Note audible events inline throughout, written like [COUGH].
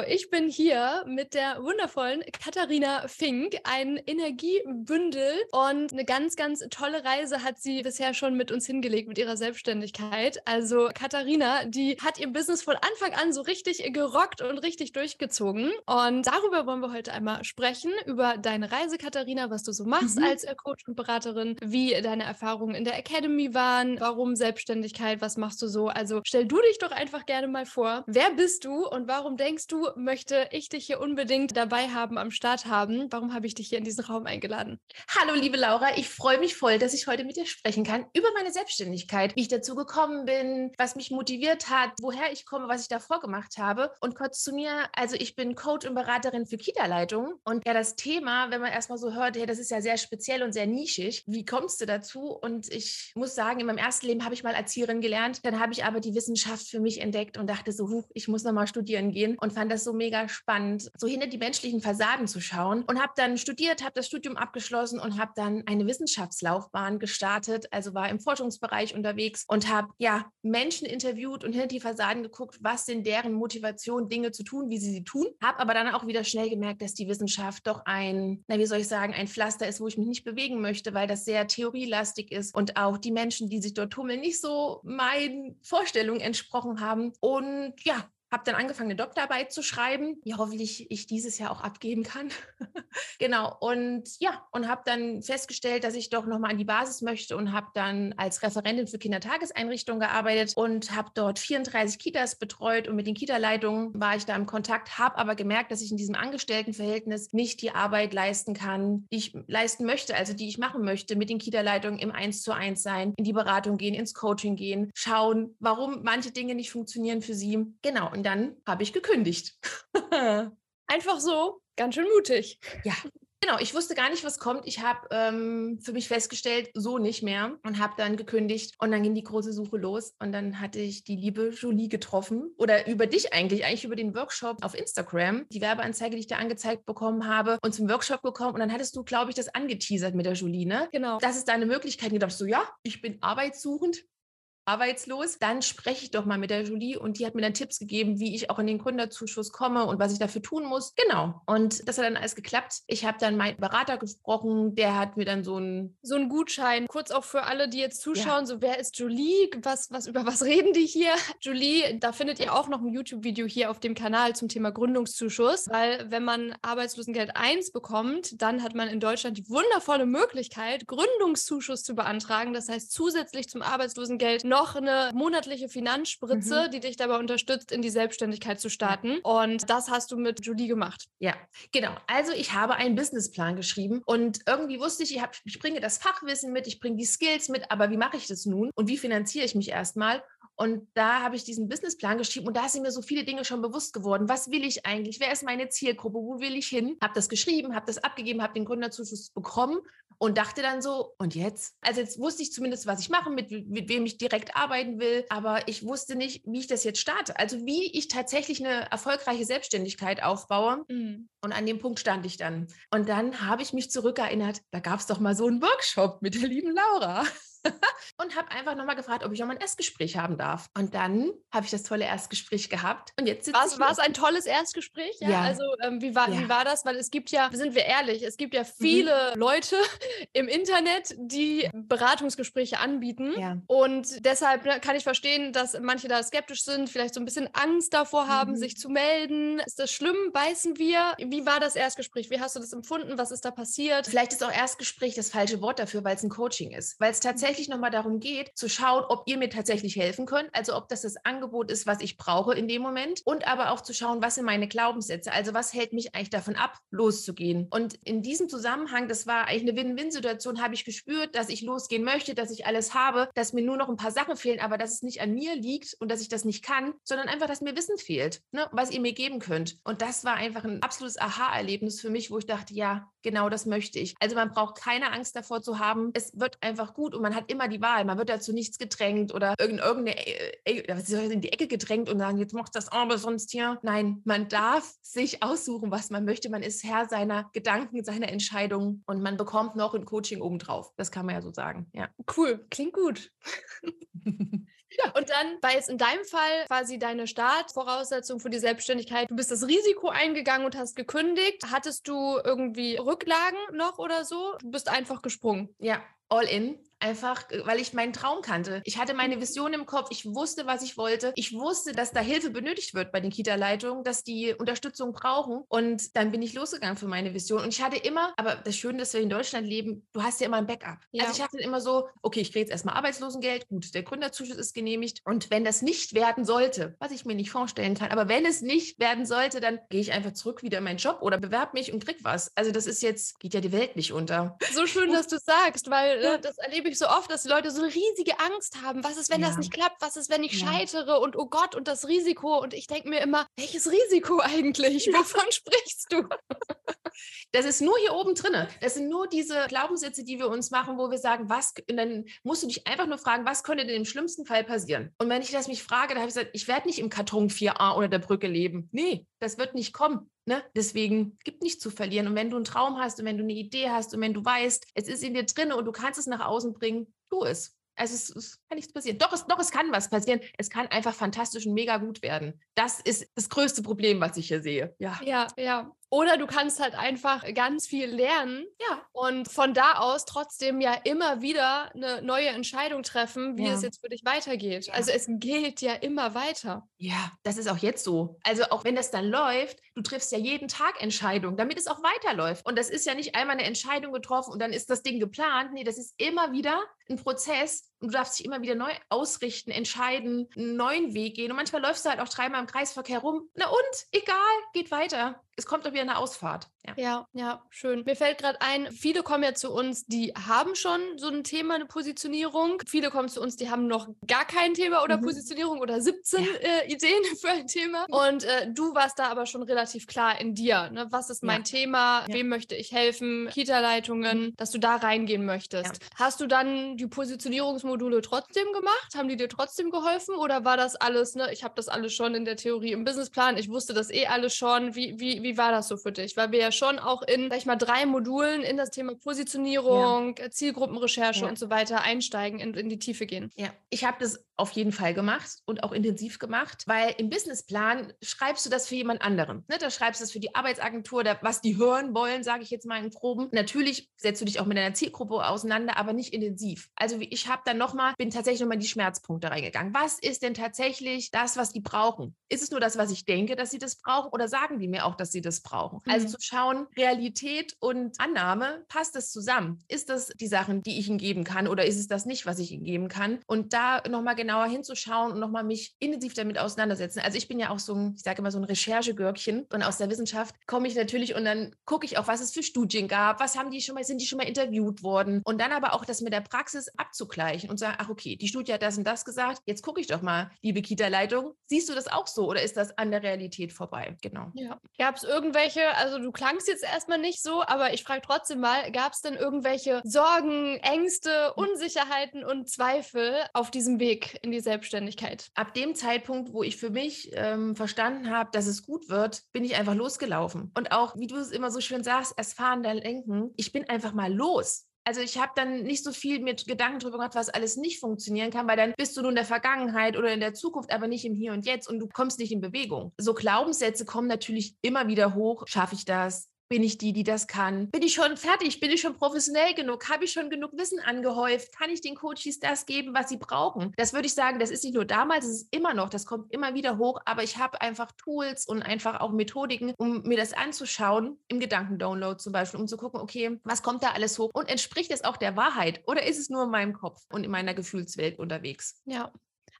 ich bin hier mit der wundervollen Katharina Fink, ein Energiebündel und eine ganz, ganz tolle Reise hat sie bisher schon mit uns hingelegt mit ihrer Selbstständigkeit. Also Katharina, die hat ihr Business von Anfang an so richtig gerockt und richtig durchgezogen. Und darüber wollen wir heute einmal sprechen, über deine Reise, Katharina, was du so machst mhm. als Coach und Beraterin, wie deine Erfahrungen in der Academy waren, warum Selbstständigkeit, was machst du so. Also stell du dich doch einfach gerne mal vor. Wer bist du und warum denkst du, möchte ich dich hier unbedingt dabei haben, am Start haben? Warum habe ich dich hier in diesen Raum eingeladen? Hallo, liebe Laura. Ich freue mich voll, dass ich heute mit dir sprechen kann über meine Selbstständigkeit, wie ich dazu gekommen bin, was mich motiviert hat, woher ich komme, was ich davor gemacht habe. Und kurz zu mir, also ich bin Coach und Beraterin für Kita-Leitung. Und ja, das Thema, wenn man erstmal so hört, hey, das ist ja sehr speziell und sehr nischig. Wie kommst du dazu? Und ich muss sagen, in meinem ersten Leben habe ich mal Erzieherin gelernt. Dann habe ich aber die Wissenschaft für mich entdeckt und dachte so, huch, ich muss nochmal studieren gehen und fand das so mega spannend, so hinter die menschlichen Fassaden zu schauen und habe dann studiert, habe das Studium abgeschlossen und habe dann eine Wissenschaftslaufbahn gestartet, also war im Forschungsbereich unterwegs und habe ja Menschen interviewt und hinter die Fassaden geguckt, was sind deren Motivation, Dinge zu tun, wie sie sie tun. Habe aber dann auch wieder schnell gemerkt, dass die Wissenschaft doch ein, na wie soll ich sagen, ein Pflaster ist, wo ich mich nicht bewegen möchte, weil das sehr theorielastig ist und auch die Menschen, die sich dort tummeln, nicht so meinen Vorstellungen entsprochen haben. Und ja, habe dann angefangen, eine Doktorarbeit zu schreiben, die hoffentlich ich dieses Jahr auch abgeben kann. [LAUGHS] genau. Und ja, und habe dann festgestellt, dass ich doch nochmal an die Basis möchte und habe dann als Referentin für Kindertageseinrichtungen gearbeitet und habe dort 34 Kitas betreut und mit den Kita-Leitungen war ich da im Kontakt, habe aber gemerkt, dass ich in diesem Angestelltenverhältnis nicht die Arbeit leisten kann, die ich leisten möchte, also die ich machen möchte, mit den Kita-Leitungen im Eins zu eins sein, in die Beratung gehen, ins Coaching gehen, schauen, warum manche Dinge nicht funktionieren für sie. Genau. Und dann habe ich gekündigt. [LAUGHS] Einfach so, ganz schön mutig. Ja, Genau, ich wusste gar nicht, was kommt. Ich habe ähm, für mich festgestellt, so nicht mehr und habe dann gekündigt und dann ging die große Suche los und dann hatte ich die liebe Julie getroffen oder über dich eigentlich, eigentlich über den Workshop auf Instagram, die Werbeanzeige, die ich da angezeigt bekommen habe und zum Workshop gekommen und dann hattest du, glaube ich, das angeteasert mit der Julie, ne? Genau. Das ist deine Möglichkeit. Und ich dachte so, ja, ich bin arbeitssuchend, arbeitslos, dann spreche ich doch mal mit der Julie und die hat mir dann Tipps gegeben, wie ich auch in den Gründerzuschuss komme und was ich dafür tun muss. Genau. Und das hat dann alles geklappt. Ich habe dann meinen Berater gesprochen, der hat mir dann so ein so ein Gutschein, kurz auch für alle, die jetzt zuschauen, ja. so wer ist Julie? Was was über was reden die hier? [LAUGHS] Julie, da findet ihr auch noch ein YouTube Video hier auf dem Kanal zum Thema Gründungszuschuss, weil wenn man Arbeitslosengeld 1 bekommt, dann hat man in Deutschland die wundervolle Möglichkeit Gründungszuschuss zu beantragen, das heißt zusätzlich zum Arbeitslosengeld noch eine monatliche Finanzspritze, mhm. die dich dabei unterstützt, in die Selbstständigkeit zu starten. Und das hast du mit Julie gemacht. Ja, genau. Also ich habe einen Businessplan geschrieben und irgendwie wusste ich, ich, hab, ich bringe das Fachwissen mit, ich bringe die Skills mit, aber wie mache ich das nun und wie finanziere ich mich erstmal? Und da habe ich diesen Businessplan geschrieben und da sind mir so viele Dinge schon bewusst geworden. Was will ich eigentlich? Wer ist meine Zielgruppe? Wo will ich hin? Habe das geschrieben, habe das abgegeben, habe den Gründerzuschuss bekommen und dachte dann so, und jetzt? Also jetzt wusste ich zumindest, was ich mache, mit, mit wem ich direkt arbeiten will, aber ich wusste nicht, wie ich das jetzt starte. Also wie ich tatsächlich eine erfolgreiche Selbstständigkeit aufbaue. Mhm. Und an dem Punkt stand ich dann. Und dann habe ich mich zurückerinnert, da gab es doch mal so einen Workshop mit der lieben Laura. [LAUGHS] und habe einfach nochmal gefragt, ob ich nochmal ein Erstgespräch haben darf. Und dann habe ich das tolle Erstgespräch gehabt. Und jetzt war es ein tolles Erstgespräch? Ja. ja. Also ähm, wie, war, ja. wie war das? Weil es gibt ja, sind wir ehrlich, es gibt ja mhm. viele mhm. Leute [LAUGHS] im Internet, die Beratungsgespräche anbieten. Ja. Und deshalb ne, kann ich verstehen, dass manche da skeptisch sind, vielleicht so ein bisschen Angst davor haben, mhm. sich zu melden. Ist das schlimm? Beißen wir? Wie war das Erstgespräch? Wie hast du das empfunden? Was ist da passiert? Vielleicht ist auch Erstgespräch das falsche Wort dafür, weil es ein Coaching ist. Weil es tatsächlich tatsächlich nochmal darum geht, zu schauen, ob ihr mir tatsächlich helfen könnt, also ob das das Angebot ist, was ich brauche in dem Moment und aber auch zu schauen, was sind meine Glaubenssätze, also was hält mich eigentlich davon ab, loszugehen. Und in diesem Zusammenhang, das war eigentlich eine Win-Win-Situation, habe ich gespürt, dass ich losgehen möchte, dass ich alles habe, dass mir nur noch ein paar Sachen fehlen, aber dass es nicht an mir liegt und dass ich das nicht kann, sondern einfach, dass mir Wissen fehlt, ne, was ihr mir geben könnt. Und das war einfach ein absolutes Aha-Erlebnis für mich, wo ich dachte, ja, genau das möchte ich. Also man braucht keine Angst davor zu haben. Es wird einfach gut und man hat hat immer die Wahl. Man wird dazu nichts gedrängt oder irgendeine in die Ecke gedrängt und sagen, jetzt machst du das aber sonst hier. Nein, man darf sich aussuchen, was man möchte. Man ist Herr seiner Gedanken, seiner Entscheidungen und man bekommt noch ein Coaching obendrauf. Das kann man ja so sagen. Ja. Cool, klingt gut. [LAUGHS] Ja. Und dann war jetzt in deinem Fall quasi deine Startvoraussetzung für die Selbstständigkeit. Du bist das Risiko eingegangen und hast gekündigt. Hattest du irgendwie Rücklagen noch oder so? Du bist einfach gesprungen. Ja, all in. Einfach, äh, weil ich meinen Traum kannte. Ich hatte meine mhm. Vision im Kopf. Ich wusste, was ich wollte. Ich wusste, dass da Hilfe benötigt wird bei den Kita-Leitungen, dass die Unterstützung brauchen. Und dann bin ich losgegangen für meine Vision. Und ich hatte immer, aber das Schöne, dass wir in Deutschland leben, du hast ja immer ein Backup. Ja. Also ich hatte immer so, okay, ich kriege jetzt erstmal Arbeitslosengeld. Gut, der Gründerzuschuss ist genehmigt. Und wenn das nicht werden sollte, was ich mir nicht vorstellen kann, aber wenn es nicht werden sollte, dann gehe ich einfach zurück wieder in meinen Job oder bewerbe mich und krieg was. Also das ist jetzt, geht ja die Welt nicht unter. So schön, dass du sagst, weil äh, das erlebe ich ich so oft, dass die Leute so eine riesige Angst haben. Was ist, wenn ja. das nicht klappt? Was ist, wenn ich ja. scheitere? Und oh Gott, und das Risiko. Und ich denke mir immer, welches Risiko [LAUGHS] eigentlich? Wovon [LAUGHS] sprichst du? Das ist nur hier oben drin. Das sind nur diese Glaubenssätze, die wir uns machen, wo wir sagen, was, und dann musst du dich einfach nur fragen, was könnte denn im schlimmsten Fall passieren? Und wenn ich das mich frage, dann habe ich gesagt, ich werde nicht im Karton 4a unter der Brücke leben. Nee, das wird nicht kommen. Ne? Deswegen gibt nichts zu verlieren. Und wenn du einen Traum hast und wenn du eine Idee hast und wenn du weißt, es ist in dir drin und du kannst es nach außen bringen, tu es. Also es, es, kann nichts passieren. Doch es, doch, es kann was passieren. Es kann einfach fantastisch und mega gut werden. Das ist das größte Problem, was ich hier sehe. Ja, ja. ja. Oder du kannst halt einfach ganz viel lernen ja. und von da aus trotzdem ja immer wieder eine neue Entscheidung treffen, wie ja. es jetzt für dich weitergeht. Ja. Also es geht ja immer weiter. Ja, das ist auch jetzt so. Also auch wenn das dann läuft, du triffst ja jeden Tag Entscheidungen, damit es auch weiterläuft. Und das ist ja nicht einmal eine Entscheidung getroffen und dann ist das Ding geplant. Nee, das ist immer wieder ein Prozess du darfst dich immer wieder neu ausrichten, entscheiden, einen neuen Weg gehen. Und manchmal läufst du halt auch dreimal im Kreisverkehr rum. Na und? Egal, geht weiter es kommt doch wieder eine Ausfahrt. Ja, ja, ja schön. Mir fällt gerade ein, viele kommen ja zu uns, die haben schon so ein Thema, eine Positionierung. Viele kommen zu uns, die haben noch gar kein Thema oder mhm. Positionierung oder 17 ja. äh, Ideen [LAUGHS] für ein Thema. Und äh, du warst da aber schon relativ klar in dir. Ne? Was ist mein ja. Thema? Wem möchte ich helfen? Kita-Leitungen, mhm. dass du da reingehen möchtest. Hast du dann die Positionierungsmodule trotzdem gemacht? Haben die dir trotzdem geholfen? Oder war das alles, ne? Ich habe das alles schon in der Theorie im Businessplan. Ich wusste das eh alles schon. Wie, wie, wie war das so für dich? Weil wir ja schon auch in, sag ich mal, drei Modulen in das Thema Positionierung, ja. Zielgruppenrecherche ja. und so weiter einsteigen, in, in die Tiefe gehen. Ja, ich habe das auf jeden Fall gemacht und auch intensiv gemacht, weil im Businessplan schreibst du das für jemand anderen. Ne? Da schreibst du das für die Arbeitsagentur, da, was die hören wollen, sage ich jetzt mal in Proben. Natürlich setzt du dich auch mit deiner Zielgruppe auseinander, aber nicht intensiv. Also ich habe dann nochmal, bin tatsächlich nochmal in die Schmerzpunkte reingegangen. Was ist denn tatsächlich das, was die brauchen? Ist es nur das, was ich denke, dass sie das brauchen oder sagen die mir auch, dass sie das brauchen? Also mhm. Also zu schauen, Realität und Annahme, passt das zusammen? Ist das die Sachen, die ich ihnen geben kann oder ist es das nicht, was ich ihnen geben kann? Und da nochmal genauer hinzuschauen und nochmal mich intensiv damit auseinandersetzen. Also ich bin ja auch so ein, ich sage immer so ein Recherchegürkchen und aus der Wissenschaft komme ich natürlich und dann gucke ich auch, was es für Studien gab, was haben die schon mal, sind die schon mal interviewt worden und dann aber auch das mit der Praxis abzugleichen und sagen, ach okay, die Studie hat das und das gesagt, jetzt gucke ich doch mal, liebe Kita-Leitung, siehst du das auch so oder ist das an der Realität vorbei? Genau. Ja. Gab es irgendwelche, also du klangst jetzt erstmal nicht so, aber ich frage trotzdem mal, gab es denn irgendwelche Sorgen, Ängste, Unsicherheiten und Zweifel auf diesem Weg? In die Selbstständigkeit? Ab dem Zeitpunkt, wo ich für mich ähm, verstanden habe, dass es gut wird, bin ich einfach losgelaufen. Und auch, wie du es immer so schön sagst, erst fahren, dann lenken. Ich bin einfach mal los. Also ich habe dann nicht so viel mit Gedanken drüber gemacht, was alles nicht funktionieren kann, weil dann bist du nur in der Vergangenheit oder in der Zukunft, aber nicht im Hier und Jetzt und du kommst nicht in Bewegung. So Glaubenssätze kommen natürlich immer wieder hoch. Schaffe ich das? Bin ich die, die das kann? Bin ich schon fertig? Bin ich schon professionell genug? Habe ich schon genug Wissen angehäuft? Kann ich den Coaches das geben, was sie brauchen? Das würde ich sagen, das ist nicht nur damals, es ist immer noch, das kommt immer wieder hoch, aber ich habe einfach Tools und einfach auch Methodiken, um mir das anzuschauen, im Gedankendownload zum Beispiel, um zu gucken, okay, was kommt da alles hoch und entspricht es auch der Wahrheit oder ist es nur in meinem Kopf und in meiner Gefühlswelt unterwegs? Ja,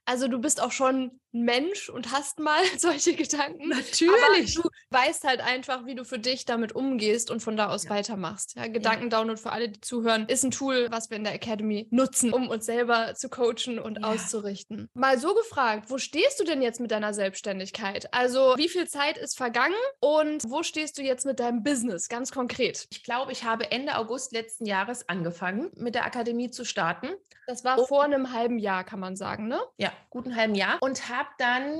Also du bist auch schon ein Mensch und hast mal [LAUGHS] solche Gedanken. Natürlich. Aber du weißt halt einfach, wie du für dich damit umgehst und von da aus ja. weitermachst. Ja, Gedankendownload für alle, die zuhören, ist ein Tool, was wir in der Academy nutzen, um uns selber zu coachen und ja. auszurichten. Mal so gefragt, wo stehst du denn jetzt mit deiner Selbstständigkeit? Also wie viel Zeit ist vergangen und wo stehst du jetzt mit deinem Business ganz konkret? Ich glaube, ich habe Ende August letzten Jahres angefangen, mit der Akademie zu starten. Das war oh. vor einem halben Jahr, kann man sagen, ne? Ja, guten halben Jahr. Und habe dann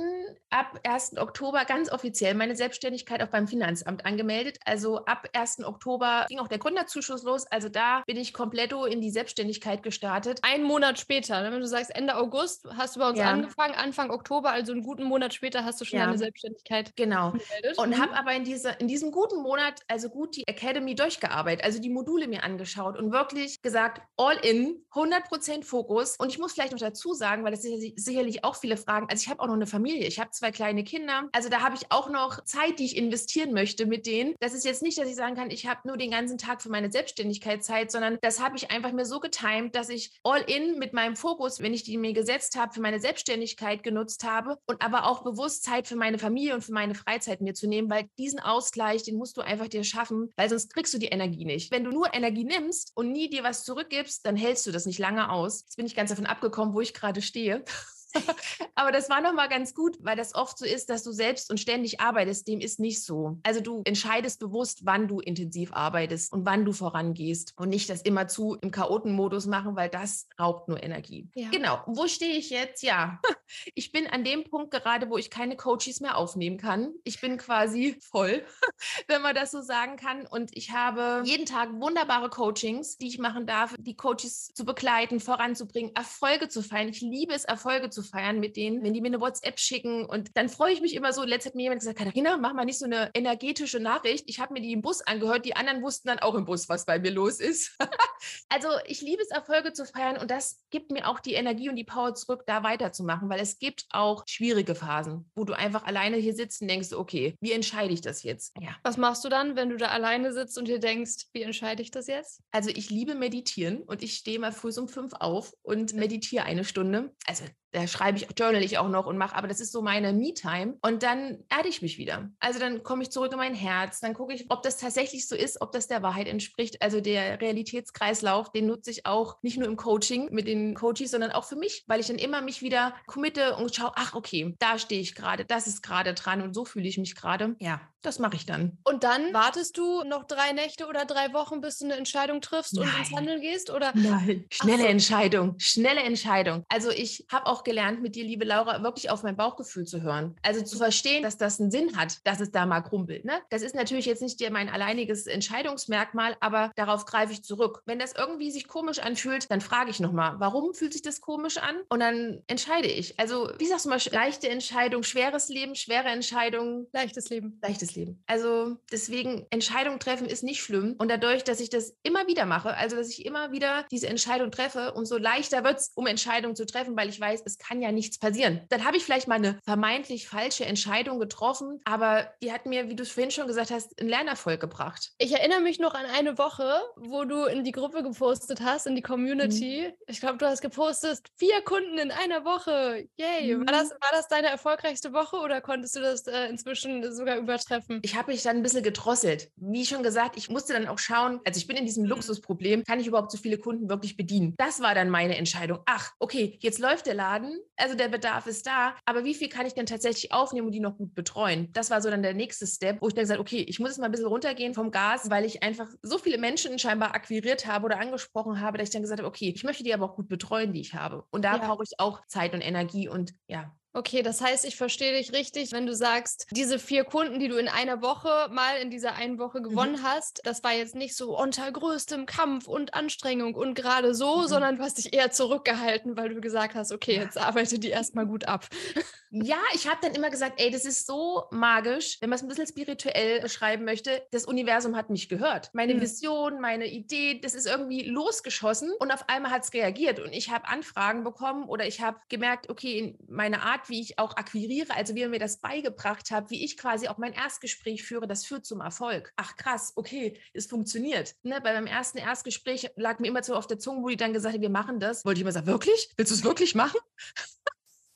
ab 1. Oktober ganz offiziell meine Selbstständigkeit auch beim Finanzamt angemeldet. Also ab 1. Oktober ging auch der Gründerzuschuss los. Also da bin ich komplett in die Selbstständigkeit gestartet. Einen Monat später, wenn du sagst Ende August, hast du bei uns ja. angefangen, Anfang Oktober, also einen guten Monat später hast du schon ja. deine Selbstständigkeit genau. gemeldet. Und mhm. habe aber in, dieser, in diesem guten Monat also gut die Academy durchgearbeitet, also die Module mir angeschaut und wirklich gesagt, all in, 100% Fokus. Und ich muss vielleicht noch dazu sagen, weil das sicherlich auch viele fragen, also ich habe auch noch eine Familie, ich habe zwei kleine Kinder, also da habe ich auch noch Zeit, die ich investieren möchte mit denen. Das ist jetzt nicht, dass ich sagen kann, ich habe nur den ganzen Tag für meine Selbstständigkeit Zeit, sondern das habe ich einfach mir so getimt, dass ich all in mit meinem Fokus, wenn ich die mir gesetzt habe, für meine Selbstständigkeit genutzt habe und aber auch bewusst Zeit für meine Familie und für meine Freizeit mir zu nehmen, weil diesen Ausgleich, den musst du einfach dir schaffen, weil sonst kriegst du die Energie nicht. Wenn du nur Energie nimmst und nie dir was zurückgibst, dann hältst du das nicht lange aus. Jetzt bin ich ganz davon abgekommen, wo ich gerade stehe. [LAUGHS] Aber das war nochmal ganz gut, weil das oft so ist, dass du selbst und ständig arbeitest. Dem ist nicht so. Also du entscheidest bewusst, wann du intensiv arbeitest und wann du vorangehst und nicht das immer zu im Chaotenmodus machen, weil das raubt nur Energie. Ja. Genau. Wo stehe ich jetzt? Ja, [LAUGHS] ich bin an dem Punkt gerade, wo ich keine Coaches mehr aufnehmen kann. Ich bin quasi [LAUGHS] voll, wenn man das so sagen kann. Und ich habe jeden Tag wunderbare Coachings, die ich machen darf, die Coaches zu begleiten, voranzubringen, Erfolge zu feiern. Ich liebe es, Erfolge zu feiern mit denen, wenn die mir eine WhatsApp schicken. Und dann freue ich mich immer so. Letztes hat mir jemand gesagt, Katharina, mach mal nicht so eine energetische Nachricht. Ich habe mir die im Bus angehört. Die anderen wussten dann auch im Bus, was bei mir los ist. [LAUGHS] also ich liebe es, Erfolge zu feiern. Und das gibt mir auch die Energie und die Power zurück, da weiterzumachen. Weil es gibt auch schwierige Phasen, wo du einfach alleine hier sitzt und denkst, okay, wie entscheide ich das jetzt? Ja. Was machst du dann, wenn du da alleine sitzt und dir denkst, wie entscheide ich das jetzt? Also ich liebe meditieren und ich stehe mal früh um fünf auf und meditiere eine Stunde. Also da schreibe ich, journal ich auch noch und mache, aber das ist so meine Me-Time. Und dann erde ich mich wieder. Also dann komme ich zurück in mein Herz, dann gucke ich, ob das tatsächlich so ist, ob das der Wahrheit entspricht. Also der Realitätskreislauf, den nutze ich auch nicht nur im Coaching mit den Coaches, sondern auch für mich, weil ich dann immer mich wieder committe und schaue, ach okay, da stehe ich gerade, das ist gerade dran und so fühle ich mich gerade. Ja, das mache ich dann. Und dann wartest du noch drei Nächte oder drei Wochen, bis du eine Entscheidung triffst Nein. und ins Handeln gehst? Oder? Nein, schnelle so. Entscheidung, schnelle Entscheidung. Also ich habe auch gelernt, mit dir, liebe Laura, wirklich auf mein Bauchgefühl zu hören. Also zu verstehen, dass das einen Sinn hat, dass es da mal krumpelt. Ne? Das ist natürlich jetzt nicht mein alleiniges Entscheidungsmerkmal, aber darauf greife ich zurück. Wenn das irgendwie sich komisch anfühlt, dann frage ich nochmal, warum fühlt sich das komisch an? Und dann entscheide ich. Also, wie sagst du mal, leichte Entscheidung, schweres Leben, schwere Entscheidung. Leichtes Leben. Leichtes Leben. Also deswegen, Entscheidung treffen ist nicht schlimm. Und dadurch, dass ich das immer wieder mache, also dass ich immer wieder diese Entscheidung treffe, umso leichter wird es, um Entscheidungen zu treffen, weil ich weiß, es kann ja nichts passieren. Dann habe ich vielleicht mal eine vermeintlich falsche Entscheidung getroffen, aber die hat mir, wie du es vorhin schon gesagt hast, einen Lernerfolg gebracht. Ich erinnere mich noch an eine Woche, wo du in die Gruppe gepostet hast, in die Community. Mhm. Ich glaube, du hast gepostet, vier Kunden in einer Woche. Yay. Mhm. War, das, war das deine erfolgreichste Woche oder konntest du das äh, inzwischen sogar übertreffen? Ich habe mich dann ein bisschen gedrosselt. Wie schon gesagt, ich musste dann auch schauen, also ich bin in diesem mhm. Luxusproblem, kann ich überhaupt so viele Kunden wirklich bedienen? Das war dann meine Entscheidung. Ach, okay, jetzt läuft der Laden, also der Bedarf ist da, aber wie viel kann ich denn tatsächlich aufnehmen und die noch gut betreuen? Das war so dann der nächste Step, wo ich dann gesagt okay, ich muss jetzt mal ein bisschen runtergehen vom Gas, weil ich einfach so viele Menschen scheinbar akquiriert habe oder angesprochen habe, dass ich dann gesagt habe, okay, ich möchte die aber auch gut betreuen, die ich habe. Und da ja. brauche ich auch Zeit und Energie und ja, Okay, das heißt, ich verstehe dich richtig, wenn du sagst, diese vier Kunden, die du in einer Woche mal in dieser einen Woche mhm. gewonnen mhm. hast, das war jetzt nicht so unter größtem Kampf und Anstrengung und gerade so, mhm. sondern du hast dich eher zurückgehalten, weil du gesagt hast, okay, jetzt arbeite die erstmal gut ab. Ja, ich habe dann immer gesagt, ey, das ist so magisch, wenn man es ein bisschen spirituell beschreiben möchte. Das Universum hat mich gehört. Meine mhm. Vision, meine Idee, das ist irgendwie losgeschossen und auf einmal hat es reagiert und ich habe Anfragen bekommen oder ich habe gemerkt, okay, meine Art, wie ich auch akquiriere, also wie er mir das beigebracht hat, wie ich quasi auch mein Erstgespräch führe, das führt zum Erfolg. Ach krass, okay, es funktioniert. Ne, bei meinem ersten Erstgespräch lag mir immer so auf der Zunge, wo die dann gesagt hat, wir machen das. Wollte ich immer sagen, wirklich? Willst du es wirklich machen? [LAUGHS]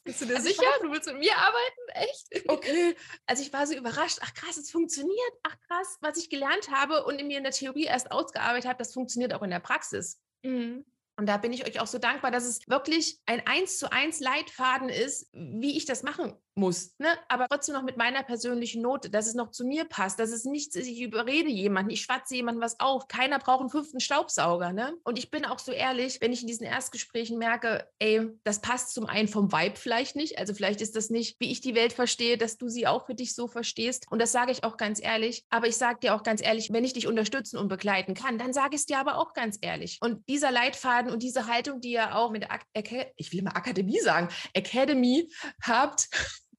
Bist du dir also sicher? War, du willst mit mir arbeiten? Echt? Okay. Also ich war so überrascht. Ach krass, es funktioniert. Ach krass, was ich gelernt habe und in mir in der Theorie erst ausgearbeitet habe, das funktioniert auch in der Praxis. Mhm. Und da bin ich euch auch so dankbar, dass es wirklich ein eins zu eins Leitfaden ist, wie ich das machen muss, ne? aber trotzdem noch mit meiner persönlichen Note, dass es noch zu mir passt, dass es nichts ist, ich überrede jemanden, ich schwatze jemandem was auf, keiner braucht einen fünften Staubsauger. Ne? Und ich bin auch so ehrlich, wenn ich in diesen Erstgesprächen merke, ey, das passt zum einen vom Vibe vielleicht nicht, also vielleicht ist das nicht, wie ich die Welt verstehe, dass du sie auch für dich so verstehst und das sage ich auch ganz ehrlich, aber ich sage dir auch ganz ehrlich, wenn ich dich unterstützen und begleiten kann, dann sage ich es dir aber auch ganz ehrlich. Und dieser Leitfaden und diese Haltung, die ihr auch mit der, Ak ich will mal Akademie sagen, Academy habt, [LAUGHS]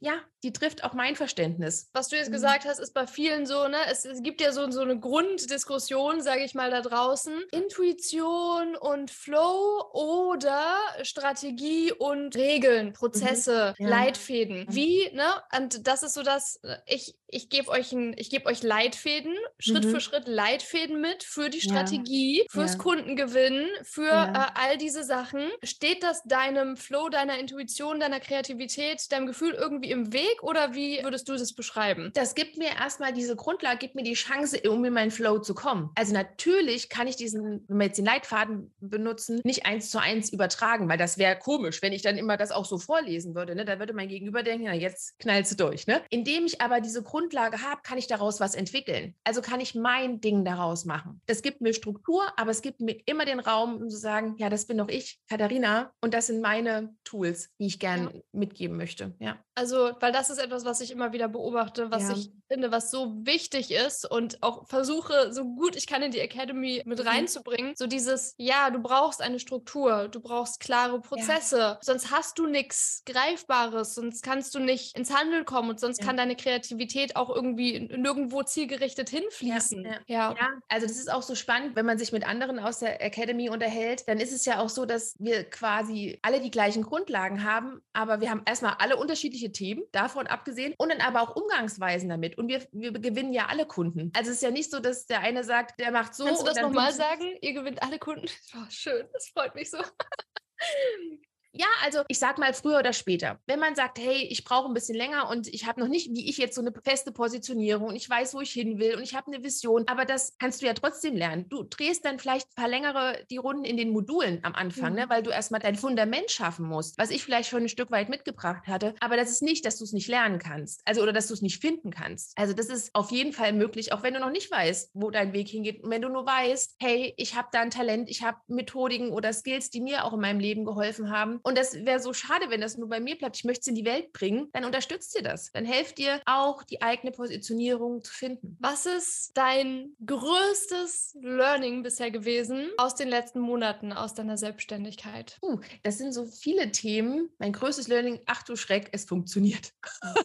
ja, die trifft auch mein Verständnis. Was du jetzt mhm. gesagt hast, ist bei vielen so, ne? Es, es gibt ja so, so eine Grunddiskussion, sage ich mal, da draußen. Intuition und Flow oder Strategie und Regeln, Prozesse, mhm. ja. Leitfäden. Mhm. Wie, ne? Und das ist so das, ich, ich gebe euch, ein, geb euch Leitfäden, Schritt mhm. für Schritt Leitfäden mit für die Strategie, ja. fürs ja. Kundengewinnen, für äh, all diese Sachen. Steht das deinem Flow, deiner Intuition, deiner Kreativität, deinem Gefühl irgendwie im Weg? Weg oder wie würdest du das beschreiben? Das gibt mir erstmal diese Grundlage, gibt mir die Chance, um in meinen Flow zu kommen. Also natürlich kann ich diesen, wenn wir jetzt den Leitfaden benutzen, nicht eins zu eins übertragen, weil das wäre komisch, wenn ich dann immer das auch so vorlesen würde. Ne? Da würde mein Gegenüber denken, na jetzt knallst du durch. Ne? Indem ich aber diese Grundlage habe, kann ich daraus was entwickeln. Also kann ich mein Ding daraus machen. Das gibt mir Struktur, aber es gibt mir immer den Raum, um zu sagen, ja, das bin doch ich, Katharina, und das sind meine Tools, die ich gerne ja. mitgeben möchte. Ja. Also, weil das ist etwas, was ich immer wieder beobachte, was ja. ich finde, was so wichtig ist und auch versuche, so gut ich kann in die Academy mit mhm. reinzubringen. So dieses, ja, du brauchst eine Struktur, du brauchst klare Prozesse, ja. sonst hast du nichts Greifbares, sonst kannst du nicht ins Handeln kommen und sonst ja. kann deine Kreativität auch irgendwie nirgendwo zielgerichtet hinfließen. Ja. also das ist auch so spannend, wenn man sich mit anderen aus der Academy unterhält, dann ist es ja auch so, dass wir quasi alle die gleichen Grundlagen haben, aber wir haben erstmal alle unterschiedliche Themen. Da davon abgesehen und dann aber auch Umgangsweisen damit. Und wir, wir gewinnen ja alle Kunden. Also es ist ja nicht so, dass der eine sagt, der macht so. Kannst du das nochmal sagen? Ihr gewinnt alle Kunden? [LAUGHS] Oh, schön, das freut mich so. [LAUGHS] Ja, also ich sag mal früher oder später. Wenn man sagt, hey, ich brauche ein bisschen länger und ich habe noch nicht, wie ich jetzt so eine feste Positionierung und ich weiß, wo ich hin will und ich habe eine Vision, aber das kannst du ja trotzdem lernen. Du drehst dann vielleicht ein paar längere die Runden in den Modulen am Anfang, ne, mhm. ne, weil du erstmal dein Fundament schaffen musst, was ich vielleicht schon ein Stück weit mitgebracht hatte. Aber das ist nicht, dass du es nicht lernen kannst, also oder dass du es nicht finden kannst. Also das ist auf jeden Fall möglich, auch wenn du noch nicht weißt, wo dein Weg hingeht. Und wenn du nur weißt, hey, ich habe da ein Talent, ich habe Methodiken oder Skills, die mir auch in meinem Leben geholfen haben und das wäre so schade, wenn das nur bei mir bleibt. Ich möchte es in die Welt bringen. Dann unterstützt ihr das. Dann helft ihr auch, die eigene Positionierung zu finden. Was ist dein größtes Learning bisher gewesen aus den letzten Monaten, aus deiner Selbstständigkeit? Uh, das sind so viele Themen. Mein größtes Learning, ach du Schreck, es funktioniert. [LAUGHS]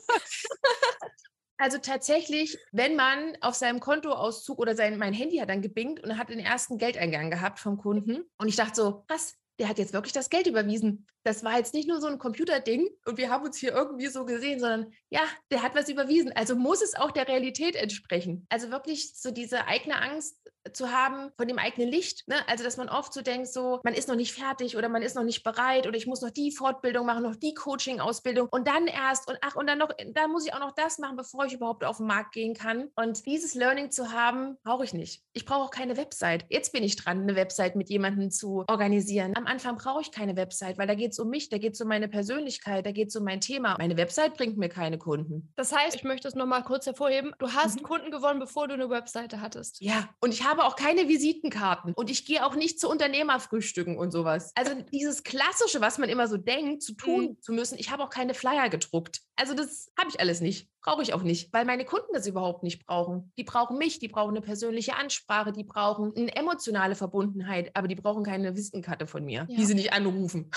Also tatsächlich, wenn man auf seinem Kontoauszug oder sein, mein Handy hat dann gebinkt und hat den ersten Geldeingang gehabt vom Kunden. Und ich dachte so, was, der hat jetzt wirklich das Geld überwiesen. Das war jetzt nicht nur so ein Computerding und wir haben uns hier irgendwie so gesehen, sondern ja, der hat was überwiesen. Also muss es auch der Realität entsprechen. Also wirklich so diese eigene Angst zu haben von dem eigenen Licht. Ne? Also, dass man oft so denkt, so, man ist noch nicht fertig oder man ist noch nicht bereit oder ich muss noch die Fortbildung machen, noch die Coaching-Ausbildung und dann erst und ach, und dann noch, dann muss ich auch noch das machen, bevor ich überhaupt auf den Markt gehen kann. Und dieses Learning zu haben, brauche ich nicht. Ich brauche auch keine Website. Jetzt bin ich dran, eine Website mit jemandem zu organisieren. Am Anfang brauche ich keine Website, weil da geht es um mich, da geht es um meine Persönlichkeit, da geht es um mein Thema. Meine Website bringt mir keine Kunden. Das heißt, ich möchte es nochmal kurz hervorheben, du hast mhm. Kunden gewonnen, bevor du eine Webseite hattest. Ja, und ich habe auch keine Visitenkarten und ich gehe auch nicht zu Unternehmerfrühstücken und sowas. Also dieses Klassische, was man immer so denkt, zu tun mhm. zu müssen, ich habe auch keine Flyer gedruckt. Also das habe ich alles nicht. Brauche ich auch nicht, weil meine Kunden das überhaupt nicht brauchen. Die brauchen mich, die brauchen eine persönliche Ansprache, die brauchen eine emotionale Verbundenheit, aber die brauchen keine Visitenkarte von mir, ja. die sie nicht anrufen.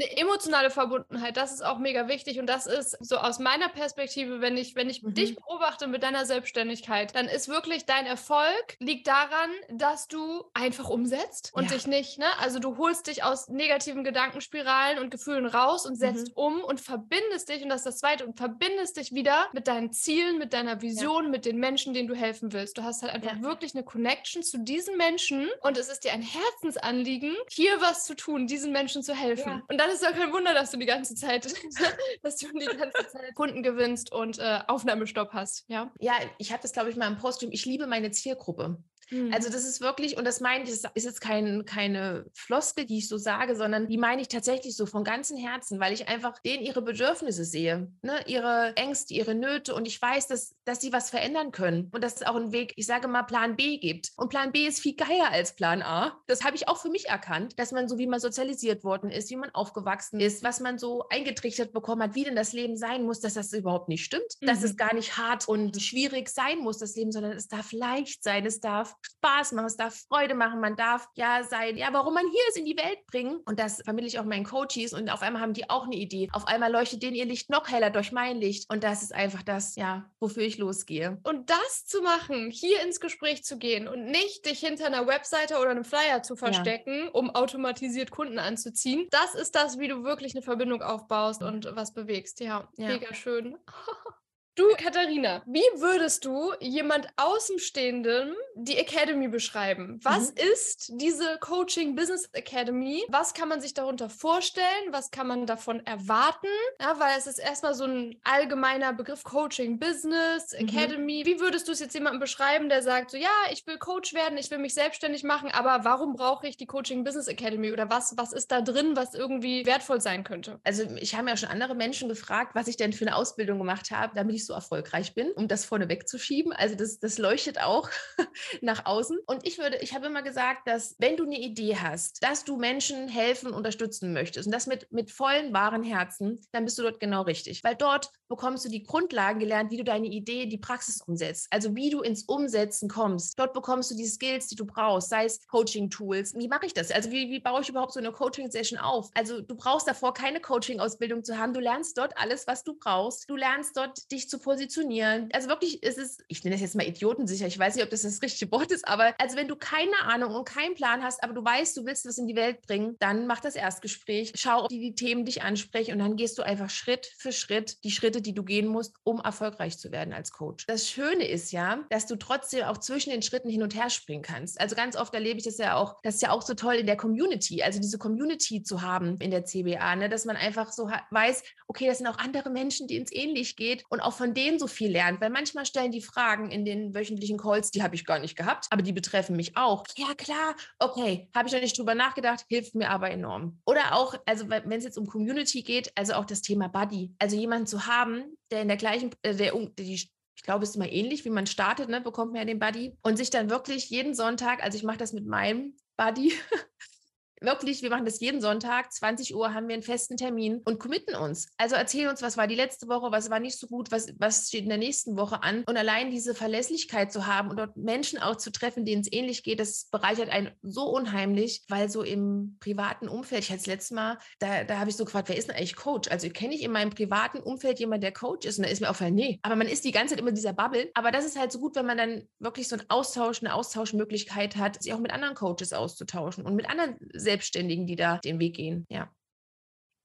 Eine emotionale Verbundenheit, das ist auch mega wichtig und das ist so aus meiner Perspektive, wenn ich, wenn ich mhm. dich beobachte mit deiner Selbstständigkeit, dann ist wirklich dein Erfolg liegt daran, dass du einfach umsetzt und ja. dich nicht, ne? Also du holst dich aus negativen Gedankenspiralen und Gefühlen raus und setzt mhm. um und verbindest dich und das ist das zweite und verbindest dich wieder mit deinen Zielen, mit deiner Vision, ja. mit den Menschen, denen du helfen willst. Du hast halt einfach ja. wirklich eine Connection zu diesen Menschen und es ist dir ein Herzensanliegen, hier was zu tun, diesen Menschen zu helfen. Und dann dann ist doch kein Wunder, dass du die ganze Zeit, [LAUGHS] dass du die ganze Zeit Kunden gewinnst und äh, Aufnahmestopp hast. Ja, ja ich habe das, glaube ich, mal im Poststream. Ich liebe meine Zielgruppe. Mhm. Also das ist wirklich, und das meine ich, das ist jetzt kein, keine Floskel, die ich so sage, sondern die meine ich tatsächlich so von ganzem Herzen, weil ich einfach denen ihre Bedürfnisse sehe, ne? ihre Ängste, ihre Nöte und ich weiß, dass, dass sie was verändern können und dass es auch einen Weg, ich sage mal, Plan B gibt. Und Plan B ist viel geiler als Plan A. Das habe ich auch für mich erkannt, dass man so, wie man sozialisiert worden ist, wie man aufgewachsen ist, was man so eingetrichtert bekommen hat, wie denn das Leben sein muss, dass das überhaupt nicht stimmt, mhm. dass es gar nicht hart und schwierig sein muss, das Leben, sondern es darf leicht sein, es darf Spaß machen, es darf Freude machen, man darf ja sein, ja, warum man hier ist, in die Welt bringen. Und das vermittle ich auch meinen Coaches und auf einmal haben die auch eine Idee. Auf einmal leuchtet denen ihr Licht noch heller durch mein Licht. Und das ist einfach das, ja, wofür ich losgehe. Und das zu machen, hier ins Gespräch zu gehen und nicht dich hinter einer Webseite oder einem Flyer zu verstecken, ja. um automatisiert Kunden anzuziehen, das ist das, wie du wirklich eine Verbindung aufbaust und was bewegst. Ja, ja. mega schön. [LAUGHS] Du, Katharina, wie würdest du jemand Außenstehenden die Academy beschreiben? Was mhm. ist diese Coaching Business Academy? Was kann man sich darunter vorstellen? Was kann man davon erwarten? Ja, weil es ist erstmal so ein allgemeiner Begriff Coaching Business mhm. Academy. Mhm. Wie würdest du es jetzt jemandem beschreiben, der sagt so, ja, ich will Coach werden, ich will mich selbstständig machen, aber warum brauche ich die Coaching Business Academy? Oder was, was ist da drin, was irgendwie wertvoll sein könnte? Also ich habe ja schon andere Menschen gefragt, was ich denn für eine Ausbildung gemacht habe, damit ich ich so erfolgreich bin, um das vorne wegzuschieben. Also das, das leuchtet auch [LAUGHS] nach außen. Und ich würde, ich habe immer gesagt, dass wenn du eine Idee hast, dass du Menschen helfen, unterstützen möchtest und das mit, mit vollen, wahren Herzen, dann bist du dort genau richtig. Weil dort bekommst du die Grundlagen gelernt, wie du deine Idee in die Praxis umsetzt. Also wie du ins Umsetzen kommst. Dort bekommst du die Skills, die du brauchst, sei es Coaching-Tools. Wie mache ich das? Also wie, wie baue ich überhaupt so eine Coaching-Session auf? Also du brauchst davor keine Coaching-Ausbildung zu haben. Du lernst dort alles, was du brauchst. Du lernst dort, dich zu positionieren. Also wirklich, es ist, ich nenne das jetzt mal idiotensicher, ich weiß nicht, ob das das richtige Wort ist, aber also wenn du keine Ahnung und keinen Plan hast, aber du weißt, du willst was in die Welt bringen, dann mach das Erstgespräch, schau, ob die, die Themen dich ansprechen und dann gehst du einfach Schritt für Schritt die Schritte, die du gehen musst, um erfolgreich zu werden als Coach. Das Schöne ist ja, dass du trotzdem auch zwischen den Schritten hin und her springen kannst. Also ganz oft erlebe ich das ja auch, das ist ja auch so toll in der Community, also diese Community zu haben in der CBA, ne, dass man einfach so weiß, okay, das sind auch andere Menschen, denen es ähnlich geht und auch von denen so viel lernt, weil manchmal stellen die Fragen in den wöchentlichen Calls, die habe ich gar nicht gehabt, aber die betreffen mich auch. Ja, klar, okay, habe ich noch nicht drüber nachgedacht, hilft mir aber enorm. Oder auch, also wenn es jetzt um Community geht, also auch das Thema Buddy, also jemanden zu haben, der in der gleichen, äh, der, die ich glaube, es ist immer ähnlich, wie man startet, ne, bekommt man ja den Buddy und sich dann wirklich jeden Sonntag, also ich mache das mit meinem Buddy, [LAUGHS] wirklich, wir machen das jeden Sonntag, 20 Uhr haben wir einen festen Termin und committen uns. Also erzählen uns, was war die letzte Woche, was war nicht so gut, was, was steht in der nächsten Woche an. Und allein diese Verlässlichkeit zu haben und dort Menschen auch zu treffen, denen es ähnlich geht, das bereichert einen so unheimlich, weil so im privaten Umfeld, ich hatte das letzte Mal, da, da habe ich so gefragt, wer ist denn eigentlich Coach? Also kenne ich in meinem privaten Umfeld jemanden, der Coach ist? Und da ist mir aufgefallen, nee. Aber man ist die ganze Zeit immer dieser Bubble. Aber das ist halt so gut, wenn man dann wirklich so einen Austausch, eine Austauschmöglichkeit hat, sich auch mit anderen Coaches auszutauschen und mit anderen Selbstständigen, die da den Weg gehen. Ja.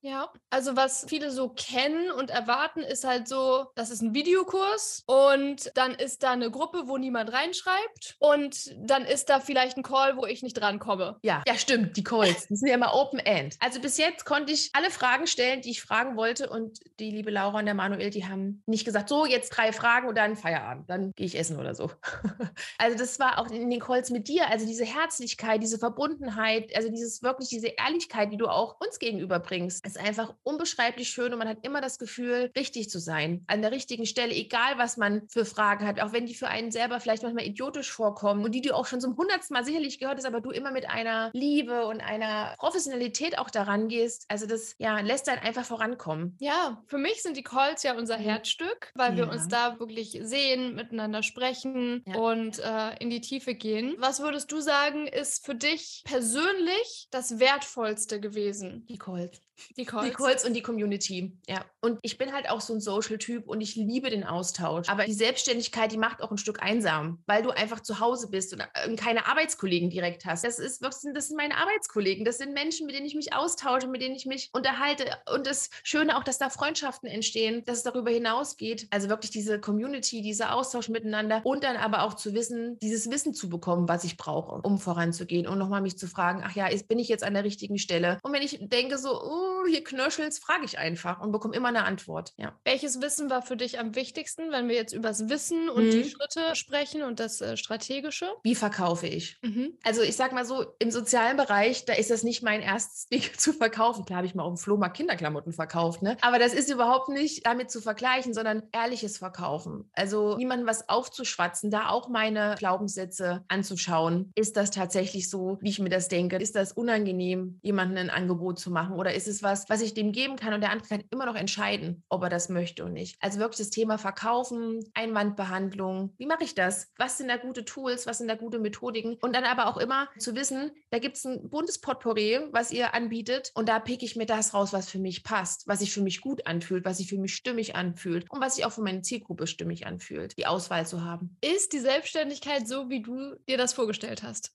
Ja, also was viele so kennen und erwarten, ist halt so, das ist ein Videokurs und dann ist da eine Gruppe, wo niemand reinschreibt und dann ist da vielleicht ein Call, wo ich nicht drankomme. Ja, ja, stimmt, die Calls, die sind ja immer Open End. Also bis jetzt konnte ich alle Fragen stellen, die ich fragen wollte und die liebe Laura und der Manuel, die haben nicht gesagt, so jetzt drei Fragen und dann Feierabend, dann gehe ich essen oder so. [LAUGHS] also das war auch in den Calls mit dir, also diese Herzlichkeit, diese Verbundenheit, also dieses wirklich diese Ehrlichkeit, die du auch uns gegenüber bringst ist einfach unbeschreiblich schön und man hat immer das Gefühl, richtig zu sein, an der richtigen Stelle, egal was man für Fragen hat, auch wenn die für einen selber vielleicht manchmal idiotisch vorkommen und die du auch schon zum hundertsten Mal sicherlich gehört hast, aber du immer mit einer Liebe und einer Professionalität auch daran gehst. Also das ja, lässt dann einfach vorankommen. Ja, für mich sind die Calls ja unser mhm. Herzstück, weil ja. wir uns da wirklich sehen, miteinander sprechen ja. und äh, in die Tiefe gehen. Was würdest du sagen, ist für dich persönlich das Wertvollste gewesen? Die Calls. Die Calls. Die Calls und die Community, ja. Und ich bin halt auch so ein Social-Typ und ich liebe den Austausch. Aber die Selbstständigkeit, die macht auch ein Stück einsam, weil du einfach zu Hause bist und äh, keine Arbeitskollegen direkt hast. Das, ist, das sind meine Arbeitskollegen. Das sind Menschen, mit denen ich mich austausche, mit denen ich mich unterhalte. Und das Schöne auch, dass da Freundschaften entstehen, dass es darüber hinausgeht. Also wirklich diese Community, dieser Austausch miteinander und dann aber auch zu wissen, dieses Wissen zu bekommen, was ich brauche, um voranzugehen und nochmal mich zu fragen, ach ja, bin ich jetzt an der richtigen Stelle? Und wenn ich denke so, oh, hier knöchelst, frage ich einfach und bekomme immer eine Antwort. Ja. Welches Wissen war für dich am wichtigsten, wenn wir jetzt über das Wissen und mhm. die Schritte sprechen und das äh, Strategische? Wie verkaufe ich? Mhm. Also ich sag mal so, im sozialen Bereich, da ist das nicht mein erstes [LAUGHS] Ding zu verkaufen. Klar habe ich mal auf dem Flohmarkt Kinderklamotten verkauft, ne? Aber das ist überhaupt nicht damit zu vergleichen, sondern ehrliches Verkaufen. Also niemandem was aufzuschwatzen, da auch meine Glaubenssätze anzuschauen. Ist das tatsächlich so, wie ich mir das denke? Ist das unangenehm, jemandem ein Angebot zu machen? Oder ist es was, was ich dem geben kann und der andere kann immer noch entscheiden, ob er das möchte oder nicht? Also wirklich das Thema Verkaufen, Einwandbehandlung. Wie mache ich das? Was sind da gute Tools? Was sind da gute Methodiken? Und dann aber auch immer zu wissen, da gibt es ein buntes Potpourri, was ihr anbietet. Und da pick ich mir das raus, was für mich passt, was sich für mich gut anfühlt, was sich für mich stimmig anfühlt und was sich auch für meine Zielgruppe stimmig anfühlt, die Auswahl zu haben. Ist die Selbstständigkeit so, wie du dir das vorgestellt hast?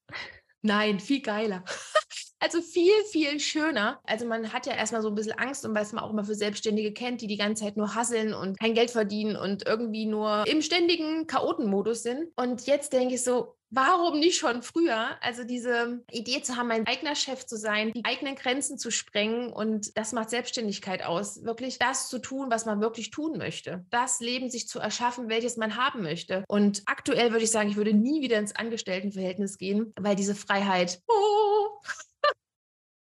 Nein, viel geiler. [LAUGHS] Also viel, viel schöner. Also man hat ja erstmal so ein bisschen Angst und was man auch immer für Selbstständige kennt, die die ganze Zeit nur hasseln und kein Geld verdienen und irgendwie nur im ständigen Chaotenmodus sind. Und jetzt denke ich so, warum nicht schon früher? Also diese Idee zu haben, mein eigener Chef zu sein, die eigenen Grenzen zu sprengen und das macht Selbstständigkeit aus. Wirklich das zu tun, was man wirklich tun möchte. Das Leben sich zu erschaffen, welches man haben möchte. Und aktuell würde ich sagen, ich würde nie wieder ins Angestelltenverhältnis gehen, weil diese Freiheit, oh,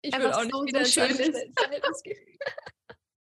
ich würde auch nicht so, wieder so gehen.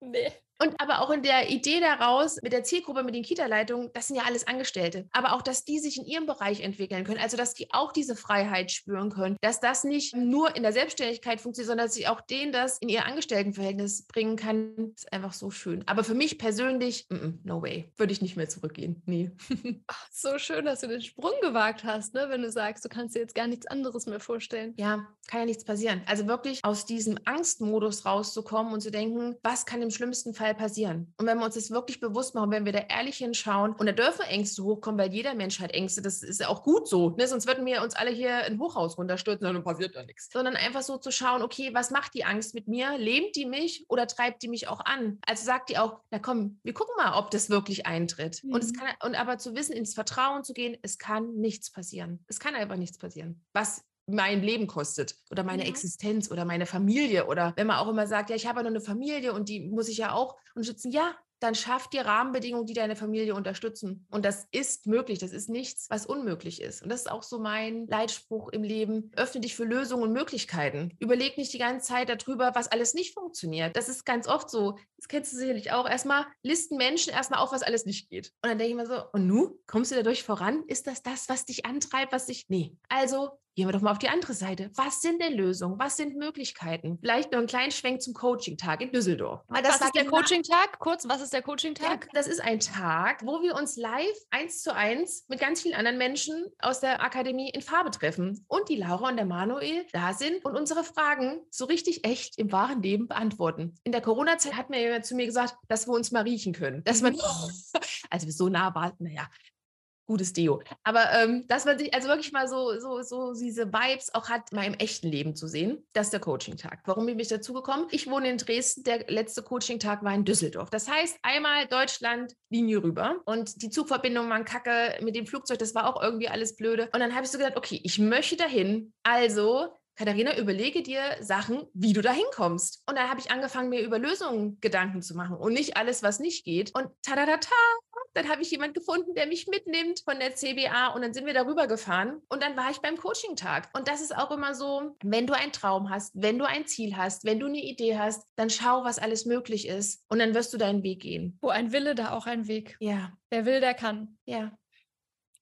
[LAUGHS] nee. Und aber auch in der Idee daraus mit der Zielgruppe, mit den Kita-Leitungen, das sind ja alles Angestellte. Aber auch, dass die sich in ihrem Bereich entwickeln können, also dass die auch diese Freiheit spüren können, dass das nicht nur in der Selbstständigkeit funktioniert, sondern dass ich auch denen das in ihr Angestelltenverhältnis bringen kann, ist einfach so schön. Aber für mich persönlich, mm -mm, no way, würde ich nicht mehr zurückgehen. Nee. [LAUGHS] So schön, dass du den Sprung gewagt hast, ne? wenn du sagst, du kannst dir jetzt gar nichts anderes mehr vorstellen. Ja, kann ja nichts passieren. Also wirklich aus diesem Angstmodus rauszukommen und zu denken, was kann im schlimmsten Fall Fall passieren. Und wenn wir uns das wirklich bewusst machen, wenn wir da ehrlich hinschauen, und da dürfen Ängste hochkommen, weil jeder Mensch hat Ängste, das ist auch gut so, ne? sonst würden wir uns alle hier ein Hochhaus runterstürzen und dann passiert da nichts. Sondern einfach so zu schauen, okay, was macht die Angst mit mir? Lähmt die mich oder treibt die mich auch an? Also sagt die auch, na komm, wir gucken mal, ob das wirklich eintritt. Mhm. Und, es kann, und aber zu wissen, ins Vertrauen zu gehen, es kann nichts passieren. Es kann einfach nichts passieren. Was mein Leben kostet oder meine ja. Existenz oder meine Familie oder wenn man auch immer sagt, ja, ich habe ja nur eine Familie und die muss ich ja auch unterstützen. Ja, dann schaff dir Rahmenbedingungen, die deine Familie unterstützen. Und das ist möglich. Das ist nichts, was unmöglich ist. Und das ist auch so mein Leitspruch im Leben. Öffne dich für Lösungen und Möglichkeiten. Überleg nicht die ganze Zeit darüber, was alles nicht funktioniert. Das ist ganz oft so. Das kennst du sicherlich auch. Erstmal listen Menschen erstmal auf, was alles nicht geht. Und dann denke ich mir so, und nu, kommst du dadurch voran? Ist das das, was dich antreibt, was dich, nee. Also Gehen wir doch mal auf die andere Seite. Was sind denn Lösungen? Was sind Möglichkeiten? Vielleicht noch einen kleinen Schwenk zum Coaching-Tag in Düsseldorf. was ist der Coaching-Tag? Kurz, was ist der Coaching-Tag? Ja, das ist ein Tag, wo wir uns live eins zu eins mit ganz vielen anderen Menschen aus der Akademie in Farbe treffen und die Laura und der Manuel da sind und unsere Fragen so richtig echt im wahren Leben beantworten. In der Corona-Zeit hat mir jemand zu mir gesagt, dass wir uns mal riechen können. Dass man, [LAUGHS] [LAUGHS] also wir so nah waren, naja, gutes Deo. Aber ähm, dass man sich also wirklich mal so, so, so diese Vibes auch hat, mal im echten Leben zu sehen, das ist der Coaching-Tag. Warum bin ich dazu gekommen? Ich wohne in Dresden, der letzte Coaching-Tag war in Düsseldorf. Das heißt, einmal Deutschland, Linie rüber und die Zugverbindung waren kacke mit dem Flugzeug, das war auch irgendwie alles blöde. Und dann habe ich so gedacht, okay, ich möchte dahin, also Katharina, überlege dir Sachen, wie du da hinkommst. Und dann habe ich angefangen, mir über Lösungen Gedanken zu machen und nicht alles, was nicht geht. Und ta-da-da-ta, dann habe ich jemanden gefunden, der mich mitnimmt von der CBA und dann sind wir darüber gefahren und dann war ich beim Coaching-Tag. Und das ist auch immer so, wenn du einen Traum hast, wenn du ein Ziel hast, wenn du eine Idee hast, dann schau, was alles möglich ist und dann wirst du deinen Weg gehen. Wo ein Wille, da auch ein Weg. Ja. Wer will, der kann. Ja.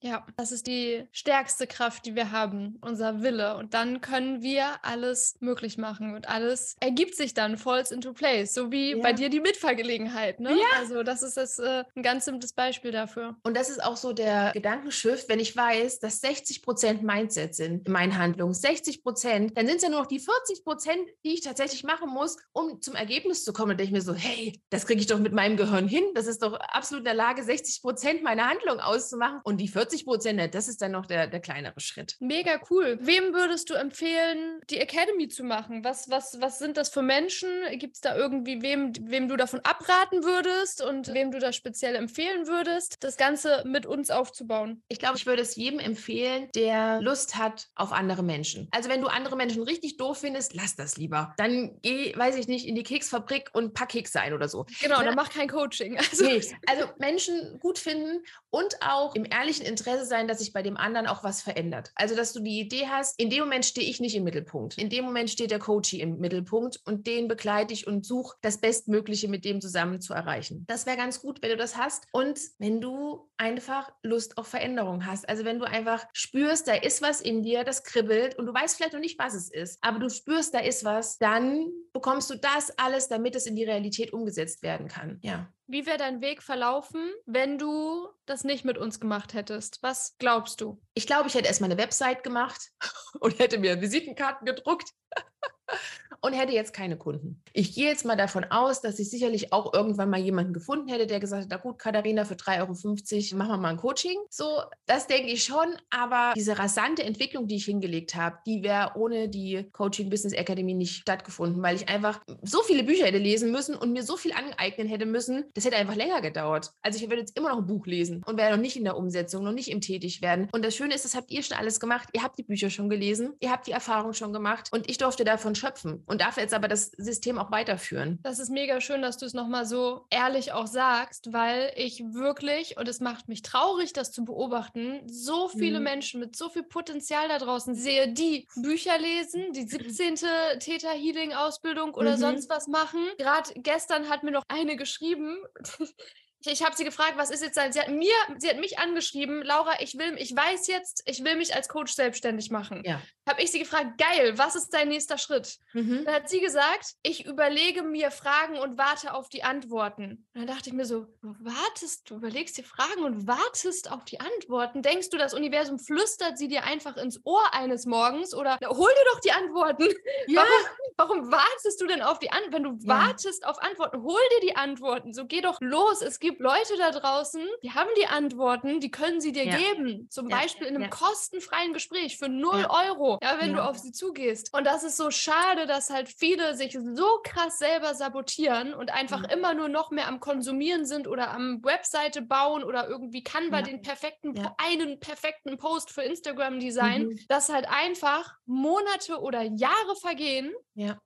Ja, das ist die stärkste Kraft, die wir haben, unser Wille. Und dann können wir alles möglich machen und alles ergibt sich dann falls into place, so wie ja. bei dir die Mitfahrgelegenheit. Ne? Ja. Also das ist das, äh, ein ganz simples Beispiel dafür. Und das ist auch so der Gedankenschiff, wenn ich weiß, dass 60 Prozent Mindset sind in meinen Handlungen, 60 Prozent, dann sind es ja nur noch die 40 Prozent, die ich tatsächlich machen muss, um zum Ergebnis zu kommen. Da denke ich mir so, hey, das kriege ich doch mit meinem Gehirn hin. Das ist doch absolut in der Lage, 60 Prozent meiner Handlung auszumachen. Und die 40 50 Prozent nicht. Das ist dann noch der, der kleinere Schritt. Mega cool. Wem würdest du empfehlen, die Academy zu machen? Was, was, was sind das für Menschen? Gibt es da irgendwie wem, wem du davon abraten würdest und wem du da speziell empfehlen würdest, das Ganze mit uns aufzubauen? Ich glaube, ich würde es jedem empfehlen, der Lust hat auf andere Menschen. Also wenn du andere Menschen richtig doof findest, lass das lieber. Dann geh, weiß ich nicht, in die Keksfabrik und pack Keks ein oder so. Genau, ne? dann mach kein Coaching. [LAUGHS] Also, nee, also Menschen gut finden und auch im ehrlichen Interesse sein, dass sich bei dem anderen auch was verändert. Also dass du die Idee hast, in dem Moment stehe ich nicht im Mittelpunkt. In dem Moment steht der Coachie im Mittelpunkt und den begleite ich und suche das Bestmögliche mit dem zusammen zu erreichen. Das wäre ganz gut, wenn du das hast. Und wenn du einfach Lust auf Veränderung hast. Also wenn du einfach spürst, da ist was in dir, das kribbelt und du weißt vielleicht noch nicht, was es ist, aber du spürst, da ist was, dann bekommst du das alles, damit es in die Realität umgesetzt werden kann. Ja. Wie wäre dein Weg verlaufen, wenn du das nicht mit uns gemacht hättest? Was glaubst du? Ich glaube, ich hätte erstmal eine Website gemacht [LAUGHS] und hätte mir Visitenkarten gedruckt und hätte jetzt keine Kunden. Ich gehe jetzt mal davon aus, dass ich sicherlich auch irgendwann mal jemanden gefunden hätte, der gesagt hat, na gut, Katharina, für 3,50 Euro machen wir mal ein Coaching. So, das denke ich schon, aber diese rasante Entwicklung, die ich hingelegt habe, die wäre ohne die Coaching Business Academy nicht stattgefunden, weil ich einfach so viele Bücher hätte lesen müssen und mir so viel aneignen hätte müssen, das hätte einfach länger gedauert. Also ich würde jetzt immer noch ein Buch lesen und wäre noch nicht in der Umsetzung, noch nicht im Tätigwerden. Und das Schöne ist, das habt ihr schon alles gemacht. Ihr habt die Bücher schon gelesen, ihr habt die Erfahrung schon gemacht und ich durfte davon schöpfen und darf jetzt aber das System auch weiterführen. Das ist mega schön, dass du es nochmal so ehrlich auch sagst, weil ich wirklich, und es macht mich traurig, das zu beobachten, so viele mhm. Menschen mit so viel Potenzial da draußen sehe, die Bücher lesen, die 17. Theta Healing Ausbildung oder mhm. sonst was machen. Gerade gestern hat mir noch eine geschrieben, [LAUGHS] ich, habe sie gefragt, was ist jetzt sein? Sie hat mir, sie hat mich angeschrieben, Laura, ich will, ich weiß jetzt, ich will mich als Coach selbstständig machen. Ja. Habe ich sie gefragt, geil, was ist dein nächster Schritt? Mhm. Dann hat sie gesagt, ich überlege mir Fragen und warte auf die Antworten. Und dann dachte ich mir so, du wartest, du überlegst dir Fragen und wartest auf die Antworten. Denkst du, das Universum flüstert sie dir einfach ins Ohr eines Morgens oder na, hol dir doch die Antworten. [LAUGHS] Ja. Warum, warum wartest du denn auf die Antworten? Wenn du ja. wartest auf Antworten, hol dir die Antworten. So geh doch los. Es gibt Leute da draußen, die haben die Antworten, die können sie dir ja. geben. Zum ja. Beispiel in einem kostenfreien Gespräch für 0 Euro, ja, wenn du auf sie zugehst. Und das ist so schade, dass halt viele sich so krass selber sabotieren und einfach immer nur noch mehr am Konsumieren sind oder am Webseite bauen oder irgendwie Canva den perfekten, einen perfekten Post für Instagram design, mhm. dass halt einfach Monate oder Jahre vergehen,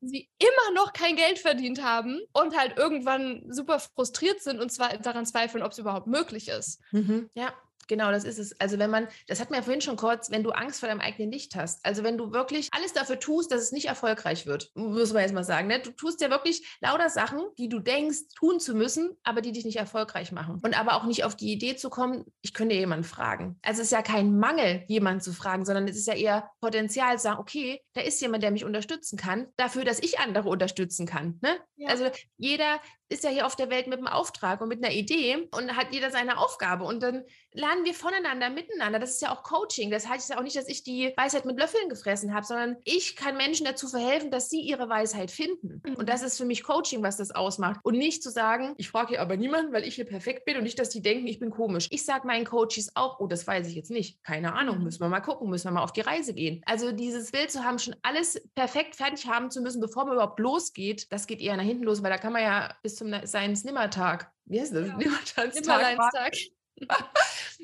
sie immer noch kein Geld verdient haben und halt irgendwann super frustriert sind und zwar daran zweifeln, ob es überhaupt möglich ist. Mhm. Ja, Genau, das ist es. Also wenn man, das hat mir ja vorhin schon kurz, wenn du Angst vor deinem eigenen Licht hast, also wenn du wirklich alles dafür tust, dass es nicht erfolgreich wird, muss man jetzt mal sagen, ne? du tust ja wirklich lauter Sachen, die du denkst, tun zu müssen, aber die dich nicht erfolgreich machen. Und aber auch nicht auf die Idee zu kommen, ich könnte jemanden fragen. Also es ist ja kein Mangel, jemanden zu fragen, sondern es ist ja eher Potenzial, zu sagen, okay, da ist jemand, der mich unterstützen kann, dafür, dass ich andere unterstützen kann. Ne? Ja. Also jeder ist ja hier auf der Welt mit einem Auftrag und mit einer Idee und hat jeder seine Aufgabe. Und dann lernen wir voneinander, miteinander. Das ist ja auch Coaching. Das heißt ja auch nicht, dass ich die Weisheit mit Löffeln gefressen habe, sondern ich kann Menschen dazu verhelfen, dass sie ihre Weisheit finden. Und das ist für mich Coaching, was das ausmacht. Und nicht zu sagen, ich frage hier aber niemanden, weil ich hier perfekt bin und nicht, dass die denken, ich bin komisch. Ich sage meinen Coaches auch, oh, das weiß ich jetzt nicht. Keine Ahnung, mhm. müssen wir mal gucken, müssen wir mal auf die Reise gehen. Also dieses Bild zu haben, schon alles perfekt fertig haben zu müssen, bevor man überhaupt losgeht, das geht eher nach hinten los, weil da kann man ja bis zum seins Nimmertag, wie heißt das? Ja. Nimmertagstag.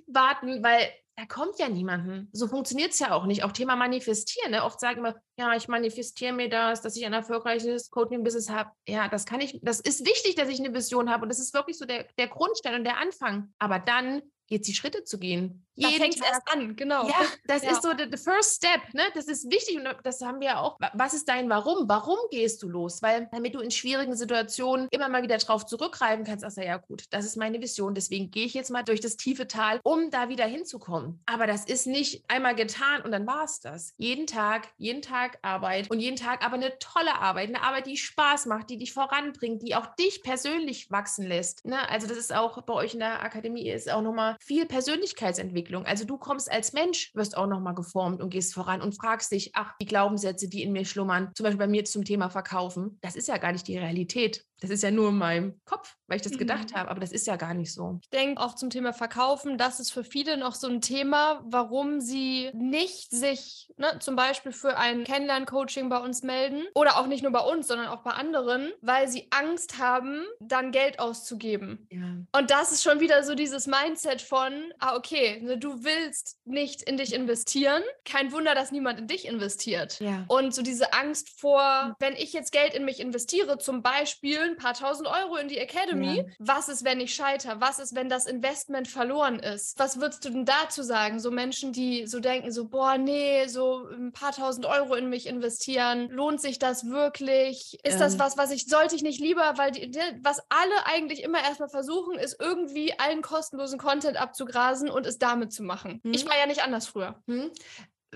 Warten, weil da kommt ja niemanden. So funktioniert es ja auch nicht. Auch Thema Manifestieren. Ne? Oft sagen wir, ja, ich manifestiere mir das, dass ich ein erfolgreiches Coaching-Business habe. Ja, das kann ich, das ist wichtig, dass ich eine Vision habe. Und das ist wirklich so der, der Grundstein und der Anfang. Aber dann jetzt die Schritte zu gehen. Da fängt es erst an, genau. Ja, das ja. ist so the, the, first step, ne? Das ist wichtig und das haben wir auch. Was ist dein Warum? Warum gehst du los? Weil damit du in schwierigen Situationen immer mal wieder drauf zurückgreifen kannst, ach ja gut, das ist meine Vision, deswegen gehe ich jetzt mal durch das tiefe Tal, um da wieder hinzukommen. Aber das ist nicht einmal getan und dann war es das. Jeden Tag, jeden Tag Arbeit und jeden Tag aber eine tolle Arbeit, eine Arbeit, die Spaß macht, die dich voranbringt, die auch dich persönlich wachsen lässt. Ne? Also das ist auch bei euch in der Akademie ist auch nochmal viel Persönlichkeitsentwicklung. Also du kommst als Mensch, wirst auch nochmal geformt und gehst voran und fragst dich, ach, die Glaubenssätze, die in mir schlummern, zum Beispiel bei mir zum Thema Verkaufen, das ist ja gar nicht die Realität. Das ist ja nur in meinem Kopf, weil ich das mhm. gedacht habe, aber das ist ja gar nicht so. Ich denke auch zum Thema Verkaufen, das ist für viele noch so ein Thema, warum sie nicht sich ne, zum Beispiel für ein Kennenlern-Coaching bei uns melden oder auch nicht nur bei uns, sondern auch bei anderen, weil sie Angst haben, dann Geld auszugeben. Ja. Und das ist schon wieder so dieses Mindset von, ah, okay, ne, du willst nicht in dich investieren. Kein Wunder, dass niemand in dich investiert. Ja. Und so diese Angst vor, wenn ich jetzt Geld in mich investiere, zum Beispiel ein paar tausend Euro in die Academy, ja. was ist, wenn ich scheitere? Was ist, wenn das Investment verloren ist? Was würdest du denn dazu sagen? So Menschen, die so denken, so, boah, nee, so ein paar tausend Euro in mich investieren, lohnt sich das wirklich? Ist ähm. das was, was ich, sollte ich nicht lieber, weil die, was alle eigentlich immer erstmal versuchen, ist irgendwie allen kostenlosen Content abzugrasen und es damit zu machen. Hm. Ich war ja nicht anders früher. Hm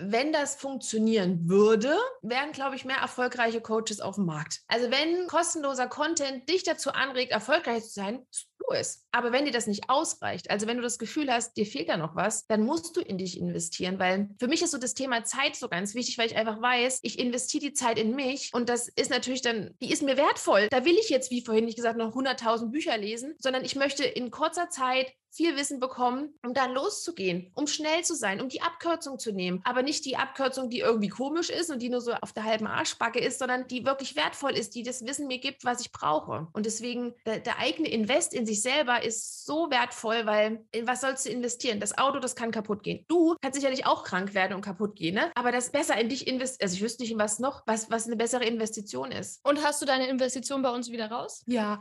wenn das funktionieren würde, wären, glaube ich, mehr erfolgreiche Coaches auf dem Markt. Also wenn kostenloser Content dich dazu anregt, erfolgreich zu sein, tu es. Aber wenn dir das nicht ausreicht, also wenn du das Gefühl hast, dir fehlt da noch was, dann musst du in dich investieren, weil für mich ist so das Thema Zeit so ganz wichtig, weil ich einfach weiß, ich investiere die Zeit in mich und das ist natürlich dann, die ist mir wertvoll. Da will ich jetzt, wie vorhin nicht gesagt, noch 100.000 Bücher lesen, sondern ich möchte in kurzer Zeit viel Wissen bekommen, um dann loszugehen, um schnell zu sein, um die Abkürzung zu nehmen. Aber nicht die Abkürzung, die irgendwie komisch ist und die nur so auf der halben Arschbacke ist, sondern die wirklich wertvoll ist, die das Wissen mir gibt, was ich brauche. Und deswegen der, der eigene Invest in sich selber ist so wertvoll, weil in was sollst du investieren? Das Auto, das kann kaputt gehen. Du kannst sicherlich auch krank werden und kaputt gehen, ne? aber das besser in dich investieren. Also ich wüsste nicht, in was noch, was, was eine bessere Investition ist. Und hast du deine Investition bei uns wieder raus? Ja.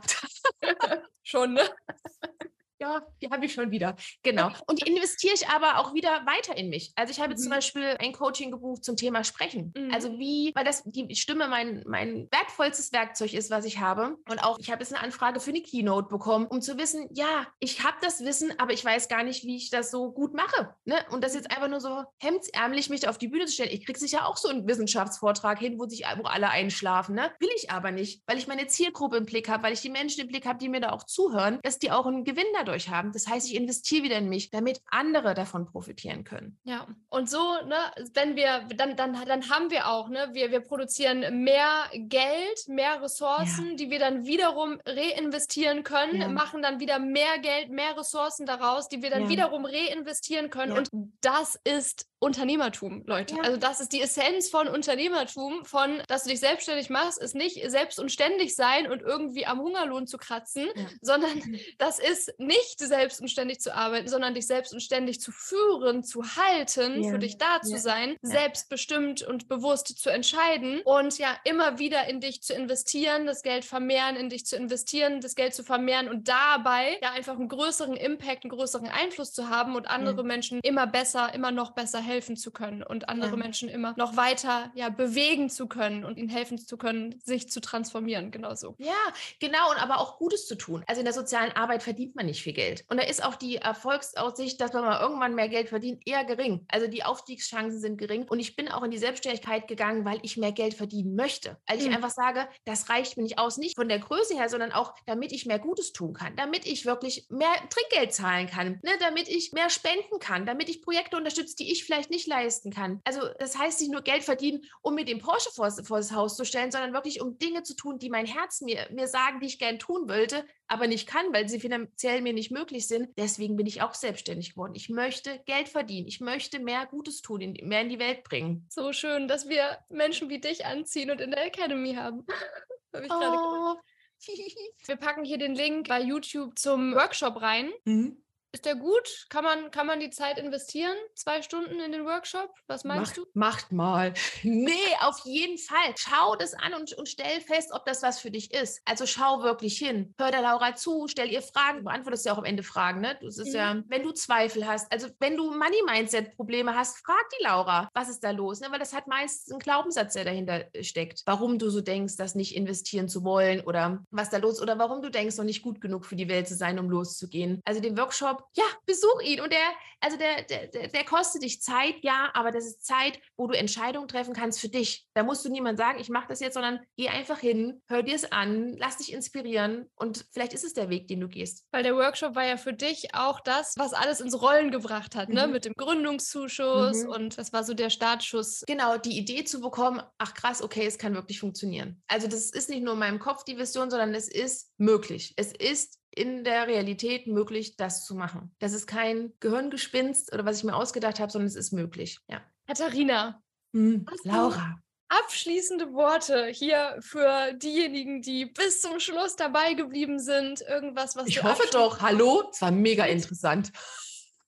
[LAUGHS] Schon, ne? [LAUGHS] ja, die habe ich schon wieder. Genau. Und die investiere ich aber auch wieder weiter in mich. Also ich habe mhm. zum Beispiel ein Coaching gebucht zum Thema Sprechen. Mhm. Also wie, weil das die Stimme mein, mein wertvollstes Werkzeug ist, was ich habe. Und auch, ich habe jetzt eine Anfrage für eine Keynote bekommen, um zu wissen, ja, ich habe das Wissen, aber ich weiß gar nicht, wie ich das so gut mache. Ne? Und das jetzt einfach nur so hemdsärmlich mich auf die Bühne zu stellen. Ich kriege sicher auch so einen Wissenschaftsvortrag hin, wo sich wo alle einschlafen. Ne? Will ich aber nicht, weil ich meine Zielgruppe im Blick habe, weil ich die Menschen im Blick habe, die mir da auch zuhören, dass die auch einen Gewinn dadurch dadurch haben. Das heißt, ich investiere wieder in mich, damit andere davon profitieren können. Ja, und so, ne, wenn wir, dann, dann, dann haben wir auch, ne, wir, wir produzieren mehr Geld, mehr Ressourcen, ja. die wir dann wiederum reinvestieren können, ja. machen dann wieder mehr Geld, mehr Ressourcen daraus, die wir dann ja. wiederum reinvestieren können. Und das ist Unternehmertum, Leute. Ja. Also das ist die Essenz von Unternehmertum, von, dass du dich selbstständig machst, ist nicht selbst und ständig sein und irgendwie am Hungerlohn zu kratzen, ja. sondern [LAUGHS] das ist nicht selbst und ständig zu arbeiten, sondern dich selbst und ständig zu führen, zu halten, ja. für dich da zu sein, selbstbestimmt und bewusst zu entscheiden und ja immer wieder in dich zu investieren, das Geld vermehren, in dich zu investieren, das Geld zu vermehren und dabei ja einfach einen größeren Impact, einen größeren Einfluss zu haben und andere Menschen immer besser, immer noch besser helfen zu können und andere ja. Menschen immer noch weiter ja, bewegen zu können und ihnen helfen zu können, sich zu transformieren. Genauso. Ja, genau. Und aber auch Gutes zu tun. Also in der sozialen Arbeit verdient man nicht viel Geld. Und da ist auch die Erfolgsaussicht, dass man mal irgendwann mehr Geld verdient, eher gering. Also die Aufstiegschancen sind gering. Und ich bin auch in die Selbstständigkeit gegangen, weil ich mehr Geld verdienen möchte. Weil ich mhm. einfach sage, das reicht mir nicht aus, nicht von der Größe her, sondern auch, damit ich mehr Gutes tun kann, damit ich wirklich mehr Trinkgeld zahlen kann, ne? damit ich mehr spenden kann, damit ich Projekte unterstütze, die ich vielleicht vielleicht nicht leisten kann. Also das heißt nicht nur Geld verdienen, um mir den Porsche vor, vor das Haus zu stellen, sondern wirklich um Dinge zu tun, die mein Herz mir, mir sagen, die ich gern tun wollte, aber nicht kann, weil sie finanziell mir nicht möglich sind. Deswegen bin ich auch selbstständig geworden. Ich möchte Geld verdienen. Ich möchte mehr Gutes tun, in, mehr in die Welt bringen. So schön, dass wir Menschen wie dich anziehen und in der Academy haben. [LAUGHS] Hab ich oh. [LAUGHS] [LAUGHS] Wir packen hier den Link bei YouTube zum Workshop rein. Mhm. Ist der gut? Kann man, kann man die Zeit investieren? Zwei Stunden in den Workshop? Was meinst macht, du? Macht mal. [LAUGHS] Nee, auf jeden Fall. Schau das an und, und stell fest, ob das was für dich ist. Also schau wirklich hin. Hör der Laura zu, stell ihr Fragen. Du beantwortest ja auch am Ende Fragen, ne? Das ist mhm. ja, wenn du Zweifel hast, also wenn du Money-Mindset-Probleme hast, frag die Laura, was ist da los? Ne? Weil das hat meist einen Glaubenssatz, der dahinter steckt. Warum du so denkst, das nicht investieren zu wollen oder was da los oder warum du denkst, noch nicht gut genug für die Welt zu sein, um loszugehen. Also den Workshop Ja, besuch ihn. Und der, also der, der, der kostet dich Zeit, ja, aber das ist Zeit, wo du Entscheidungen treffen kannst für dich. Da musst du niemand sagen, ich mache das jetzt, sondern geh einfach hin, hör dir es an, lass dich inspirieren und vielleicht ist es der Weg, den du gehst. Weil der Workshop war ja für dich auch das, was alles ins Rollen gebracht hat, ne? mhm. ne? Mit dem Gründungszuschuss mhm. und das war so der Startschuss. Genau, die Idee zu bekommen, ach krass, okay, es kann wirklich funktionieren. Also das ist nicht nur in meinem Kopf die Vision, sondern es ist möglich. Es ist in der Realität möglich, das zu machen. Das ist kein Gehirngespinst oder was ich mir ausgedacht habe, sondern es ist möglich. Ja. Katharina. Hm, Laura. Abschließende Worte hier für diejenigen, die bis zum Schluss dabei geblieben sind. Irgendwas, was ich hoffe doch. Hallo, es war mega interessant.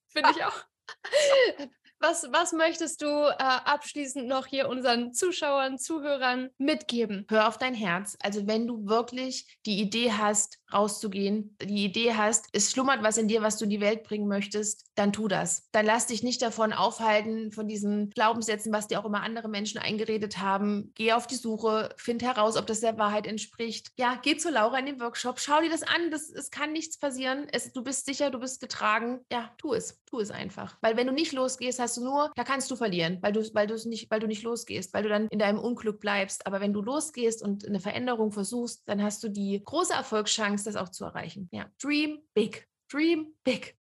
Finde ich auch. [LAUGHS] Was, was möchtest du äh, abschließend noch hier unseren Zuschauern, Zuhörern mitgeben? Hör auf dein Herz. Also wenn du wirklich die Idee hast, rauszugehen, die Idee hast, es schlummert was in dir, was du in die Welt bringen möchtest, dann tu das. Dann lass dich nicht davon aufhalten, von diesen Glaubenssätzen, was dir auch immer andere Menschen eingeredet haben. Geh auf die Suche, find heraus, ob das der Wahrheit entspricht. Ja, geh zu Laura in den Workshop, schau dir das an. Das, es kann nichts passieren. Es, du bist sicher, du bist getragen. Ja, tu es. Tu es einfach. Weil wenn du nicht losgehst, hast du nur, da kannst du verlieren, weil du, weil nicht, weil du nicht losgehst, weil du dann in deinem Unglück bleibst. Aber wenn du losgehst und eine Veränderung versuchst, dann hast du die große Erfolgschance, das auch zu erreichen. Ja, dream big. Dream big.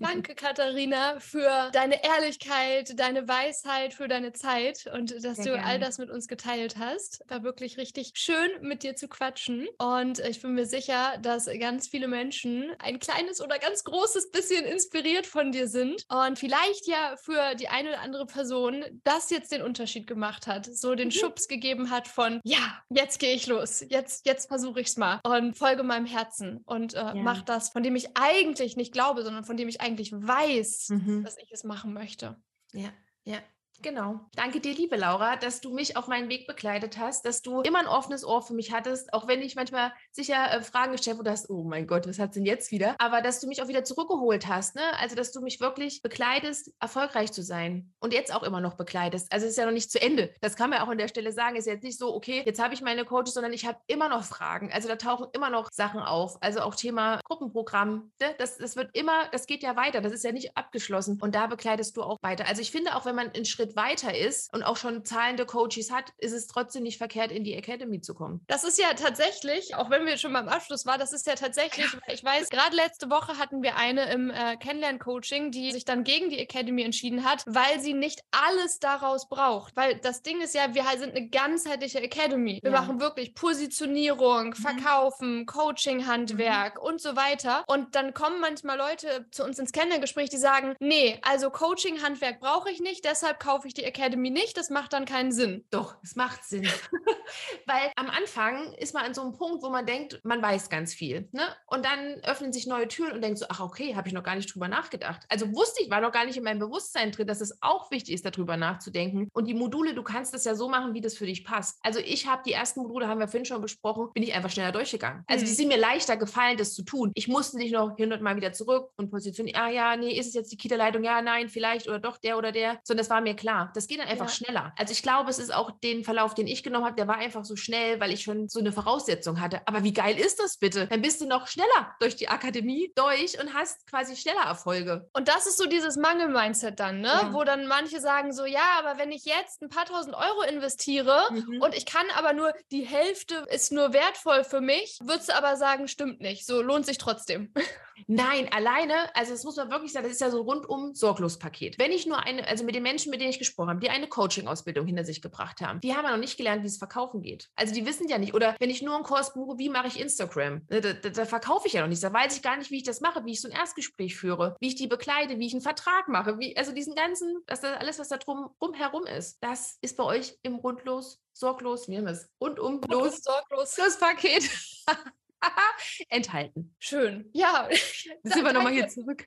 Danke, Katharina, für deine Ehrlichkeit, deine Weisheit, für deine Zeit und dass Sehr du gerne. all das mit uns geteilt hast. War wirklich richtig schön, mit dir zu quatschen. Und ich bin mir sicher, dass ganz viele Menschen ein kleines oder ganz großes bisschen inspiriert von dir sind und vielleicht ja für die eine oder andere Person das jetzt den Unterschied gemacht hat, so den mhm. Schubs gegeben hat von, ja, jetzt gehe ich los, jetzt, jetzt versuche ich es mal und folge meinem Herzen und äh, ja. mach das, von dem ich eigentlich nicht glaube, sondern von dem dem ich eigentlich weiß, mhm. dass ich es machen möchte. Ja, ja. Genau. Danke dir, liebe Laura, dass du mich auf meinen Weg begleitet hast, dass du immer ein offenes Ohr für mich hattest, auch wenn ich manchmal sicher äh, Fragen gestellt habe, hast, oh mein Gott, was hat denn jetzt wieder? Aber dass du mich auch wieder zurückgeholt hast, ne? Also, dass du mich wirklich begleitest, erfolgreich zu sein und jetzt auch immer noch begleitest. Also, es ist ja noch nicht zu Ende. Das kann man auch an der Stelle sagen. Es ist jetzt nicht so, okay, jetzt habe ich meine Coaches, sondern ich habe immer noch Fragen. Also, da tauchen immer noch Sachen auf. Also, auch Thema Gruppenprogramm, ne? das, das wird immer, das geht ja weiter. Das ist ja nicht abgeschlossen. Und da begleitest du auch weiter. Also, ich finde auch, wenn man einen Schritt weiter ist und auch schon zahlende Coaches hat, ist es trotzdem nicht verkehrt, in die Academy zu kommen. Das ist ja tatsächlich, auch wenn wir schon beim Abschluss waren, das ist ja tatsächlich, ich weiß, gerade letzte Woche hatten wir eine im äh, Kennenlern-Coaching, die sich dann gegen die Academy entschieden hat, weil sie nicht alles daraus braucht. Weil das Ding ist ja, wir sind eine ganzheitliche Academy. Wir ja. machen wirklich Positionierung, mhm. Verkaufen, Coaching-Handwerk mhm. und so weiter. Und dann kommen manchmal Leute zu uns ins Kennenlerngespräch, die sagen, nee, also Coaching-Handwerk brauche ich nicht, deshalb kaufe kaufe ich die Academy nicht, das macht dann keinen Sinn. Doch, es macht Sinn. [LAUGHS] Weil am Anfang ist man an so einem Punkt, wo man denkt, man weiß ganz viel. Ne? Und dann öffnen sich neue Türen und denkt so, ach okay, habe ich noch gar nicht drüber nachgedacht. Also wusste ich, war noch gar nicht in meinem Bewusstsein drin, dass es auch wichtig ist, darüber nachzudenken. Und die Module, du kannst das ja so machen, wie das für dich passt. Also ich habe die ersten Module, haben wir vorhin schon besprochen, bin ich einfach schneller durchgegangen. Also mhm. die sind mir leichter gefallen, das zu tun. Ich musste nicht noch hundertmal wieder zurück und positionieren, ah ja, nee, ist es jetzt die Kita-Leitung? Ja, nein, vielleicht oder doch der oder der. Sondern das war mir klar. Das geht dann einfach ja. schneller. Also ich glaube, es ist auch den Verlauf, den ich genommen habe, der war einfach so schnell, weil ich schon so eine Voraussetzung hatte. Aber wie geil ist das bitte? Dann bist du noch schneller durch die Akademie durch und hast quasi schneller Erfolge. Und das ist so dieses Mangel-Mindset dann, ne? Ja. Wo dann manche sagen so, ja, aber wenn ich jetzt ein paar tausend Euro investiere mhm. und ich kann aber nur die Hälfte ist nur wertvoll für mich, würdest du aber sagen, stimmt nicht. So lohnt sich trotzdem. [LAUGHS] Nein, alleine, also das muss man wirklich sagen, das ist ja so ein rundum sorglos Paket. Wenn ich nur eine, also mit den Menschen, mit denen ich gesprochen habe, die eine Coaching-Ausbildung hinter sich gebracht haben, die haben ja noch nicht gelernt, wie es verkaufen geht. Also die wissen ja nicht, oder wenn ich nur einen Kurs buche, wie mache ich Instagram? Da, da, da verkaufe ich ja noch nicht. Da weiß ich gar nicht, wie ich das mache, wie ich so ein Erstgespräch führe, wie ich die bekleide, wie ich einen Vertrag mache, wie, also diesen ganzen, das, das alles, was da drum herum ist, das ist bei euch im rundlos sorglos, wie haben wir es? Rundum los, sorglos, das Paket. [LAUGHS] [LAUGHS] enthalten. Schön. Ja. [LAUGHS] Sind wir nochmal hier zurück.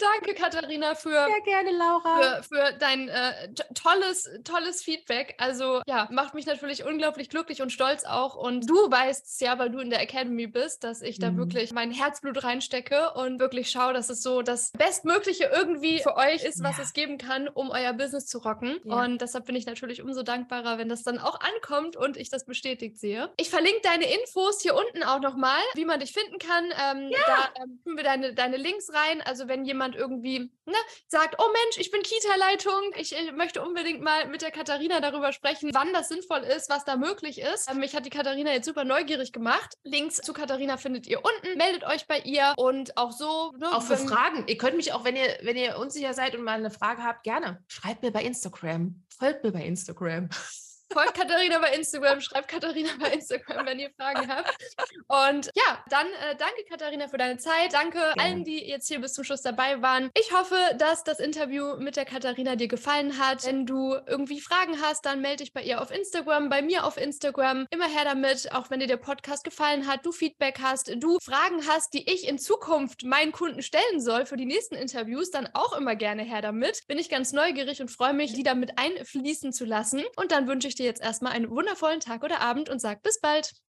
Danke, Katharina, für, Sehr gerne, Laura. für, für dein äh, tolles, tolles Feedback. Also ja, macht mich natürlich unglaublich glücklich und stolz auch. Und du weißt es ja, weil du in der Academy bist, dass ich da mhm. wirklich mein Herzblut reinstecke und wirklich schaue, dass es so das Bestmögliche irgendwie für euch ist, was ja. es geben kann, um euer Business zu rocken. Ja. Und deshalb bin ich natürlich umso dankbarer, wenn das dann auch ankommt und ich das bestätigt sehe. Ich verlinke deine Infos hier unten auch noch nochmal, wie man dich finden kann. Ähm, ja. Da ähm, tun wir deine, deine Links rein. Also wenn jemand irgendwie ne, sagt, oh Mensch, ich bin Kita-Leitung, ich, ich, möchte unbedingt mal mit der Katharina darüber sprechen, wann das sinnvoll ist, was da möglich ist. Ähm, mich hat die Katharina jetzt super neugierig gemacht. Links zu Katharina findet ihr unten. Meldet euch bei ihr und auch so. Ne, auch für Fragen. Ihr könnt mich auch, wenn ihr, wenn ihr unsicher seid und mal eine Frage habt, gerne. Schreibt mir bei Instagram. Folgt mir bei Instagram. [LAUGHS] Folgt Katharina bei Instagram, schreibt Katharina bei Instagram, wenn ihr Fragen habt. Und ja, dann äh, danke Katharina für deine Zeit. Danke ja. allen, die jetzt hier bis zum Schluss dabei waren. Ich hoffe, dass das Interview mit der Katharina dir gefallen hat. Wenn du irgendwie Fragen hast, dann melde dich bei ihr auf Instagram, bei mir auf Instagram. Immer her damit, auch wenn dir der Podcast gefallen hat, du Feedback hast, du Fragen hast, die ich in Zukunft meinen Kunden stellen soll für die nächsten Interviews, dann auch immer gerne her damit. Bin ich ganz neugierig und freue mich, die damit einfließen zu lassen. Und dann wünsche ich dir dir jetzt erstmal einen wundervollen Tag oder Abend und sag bis bald.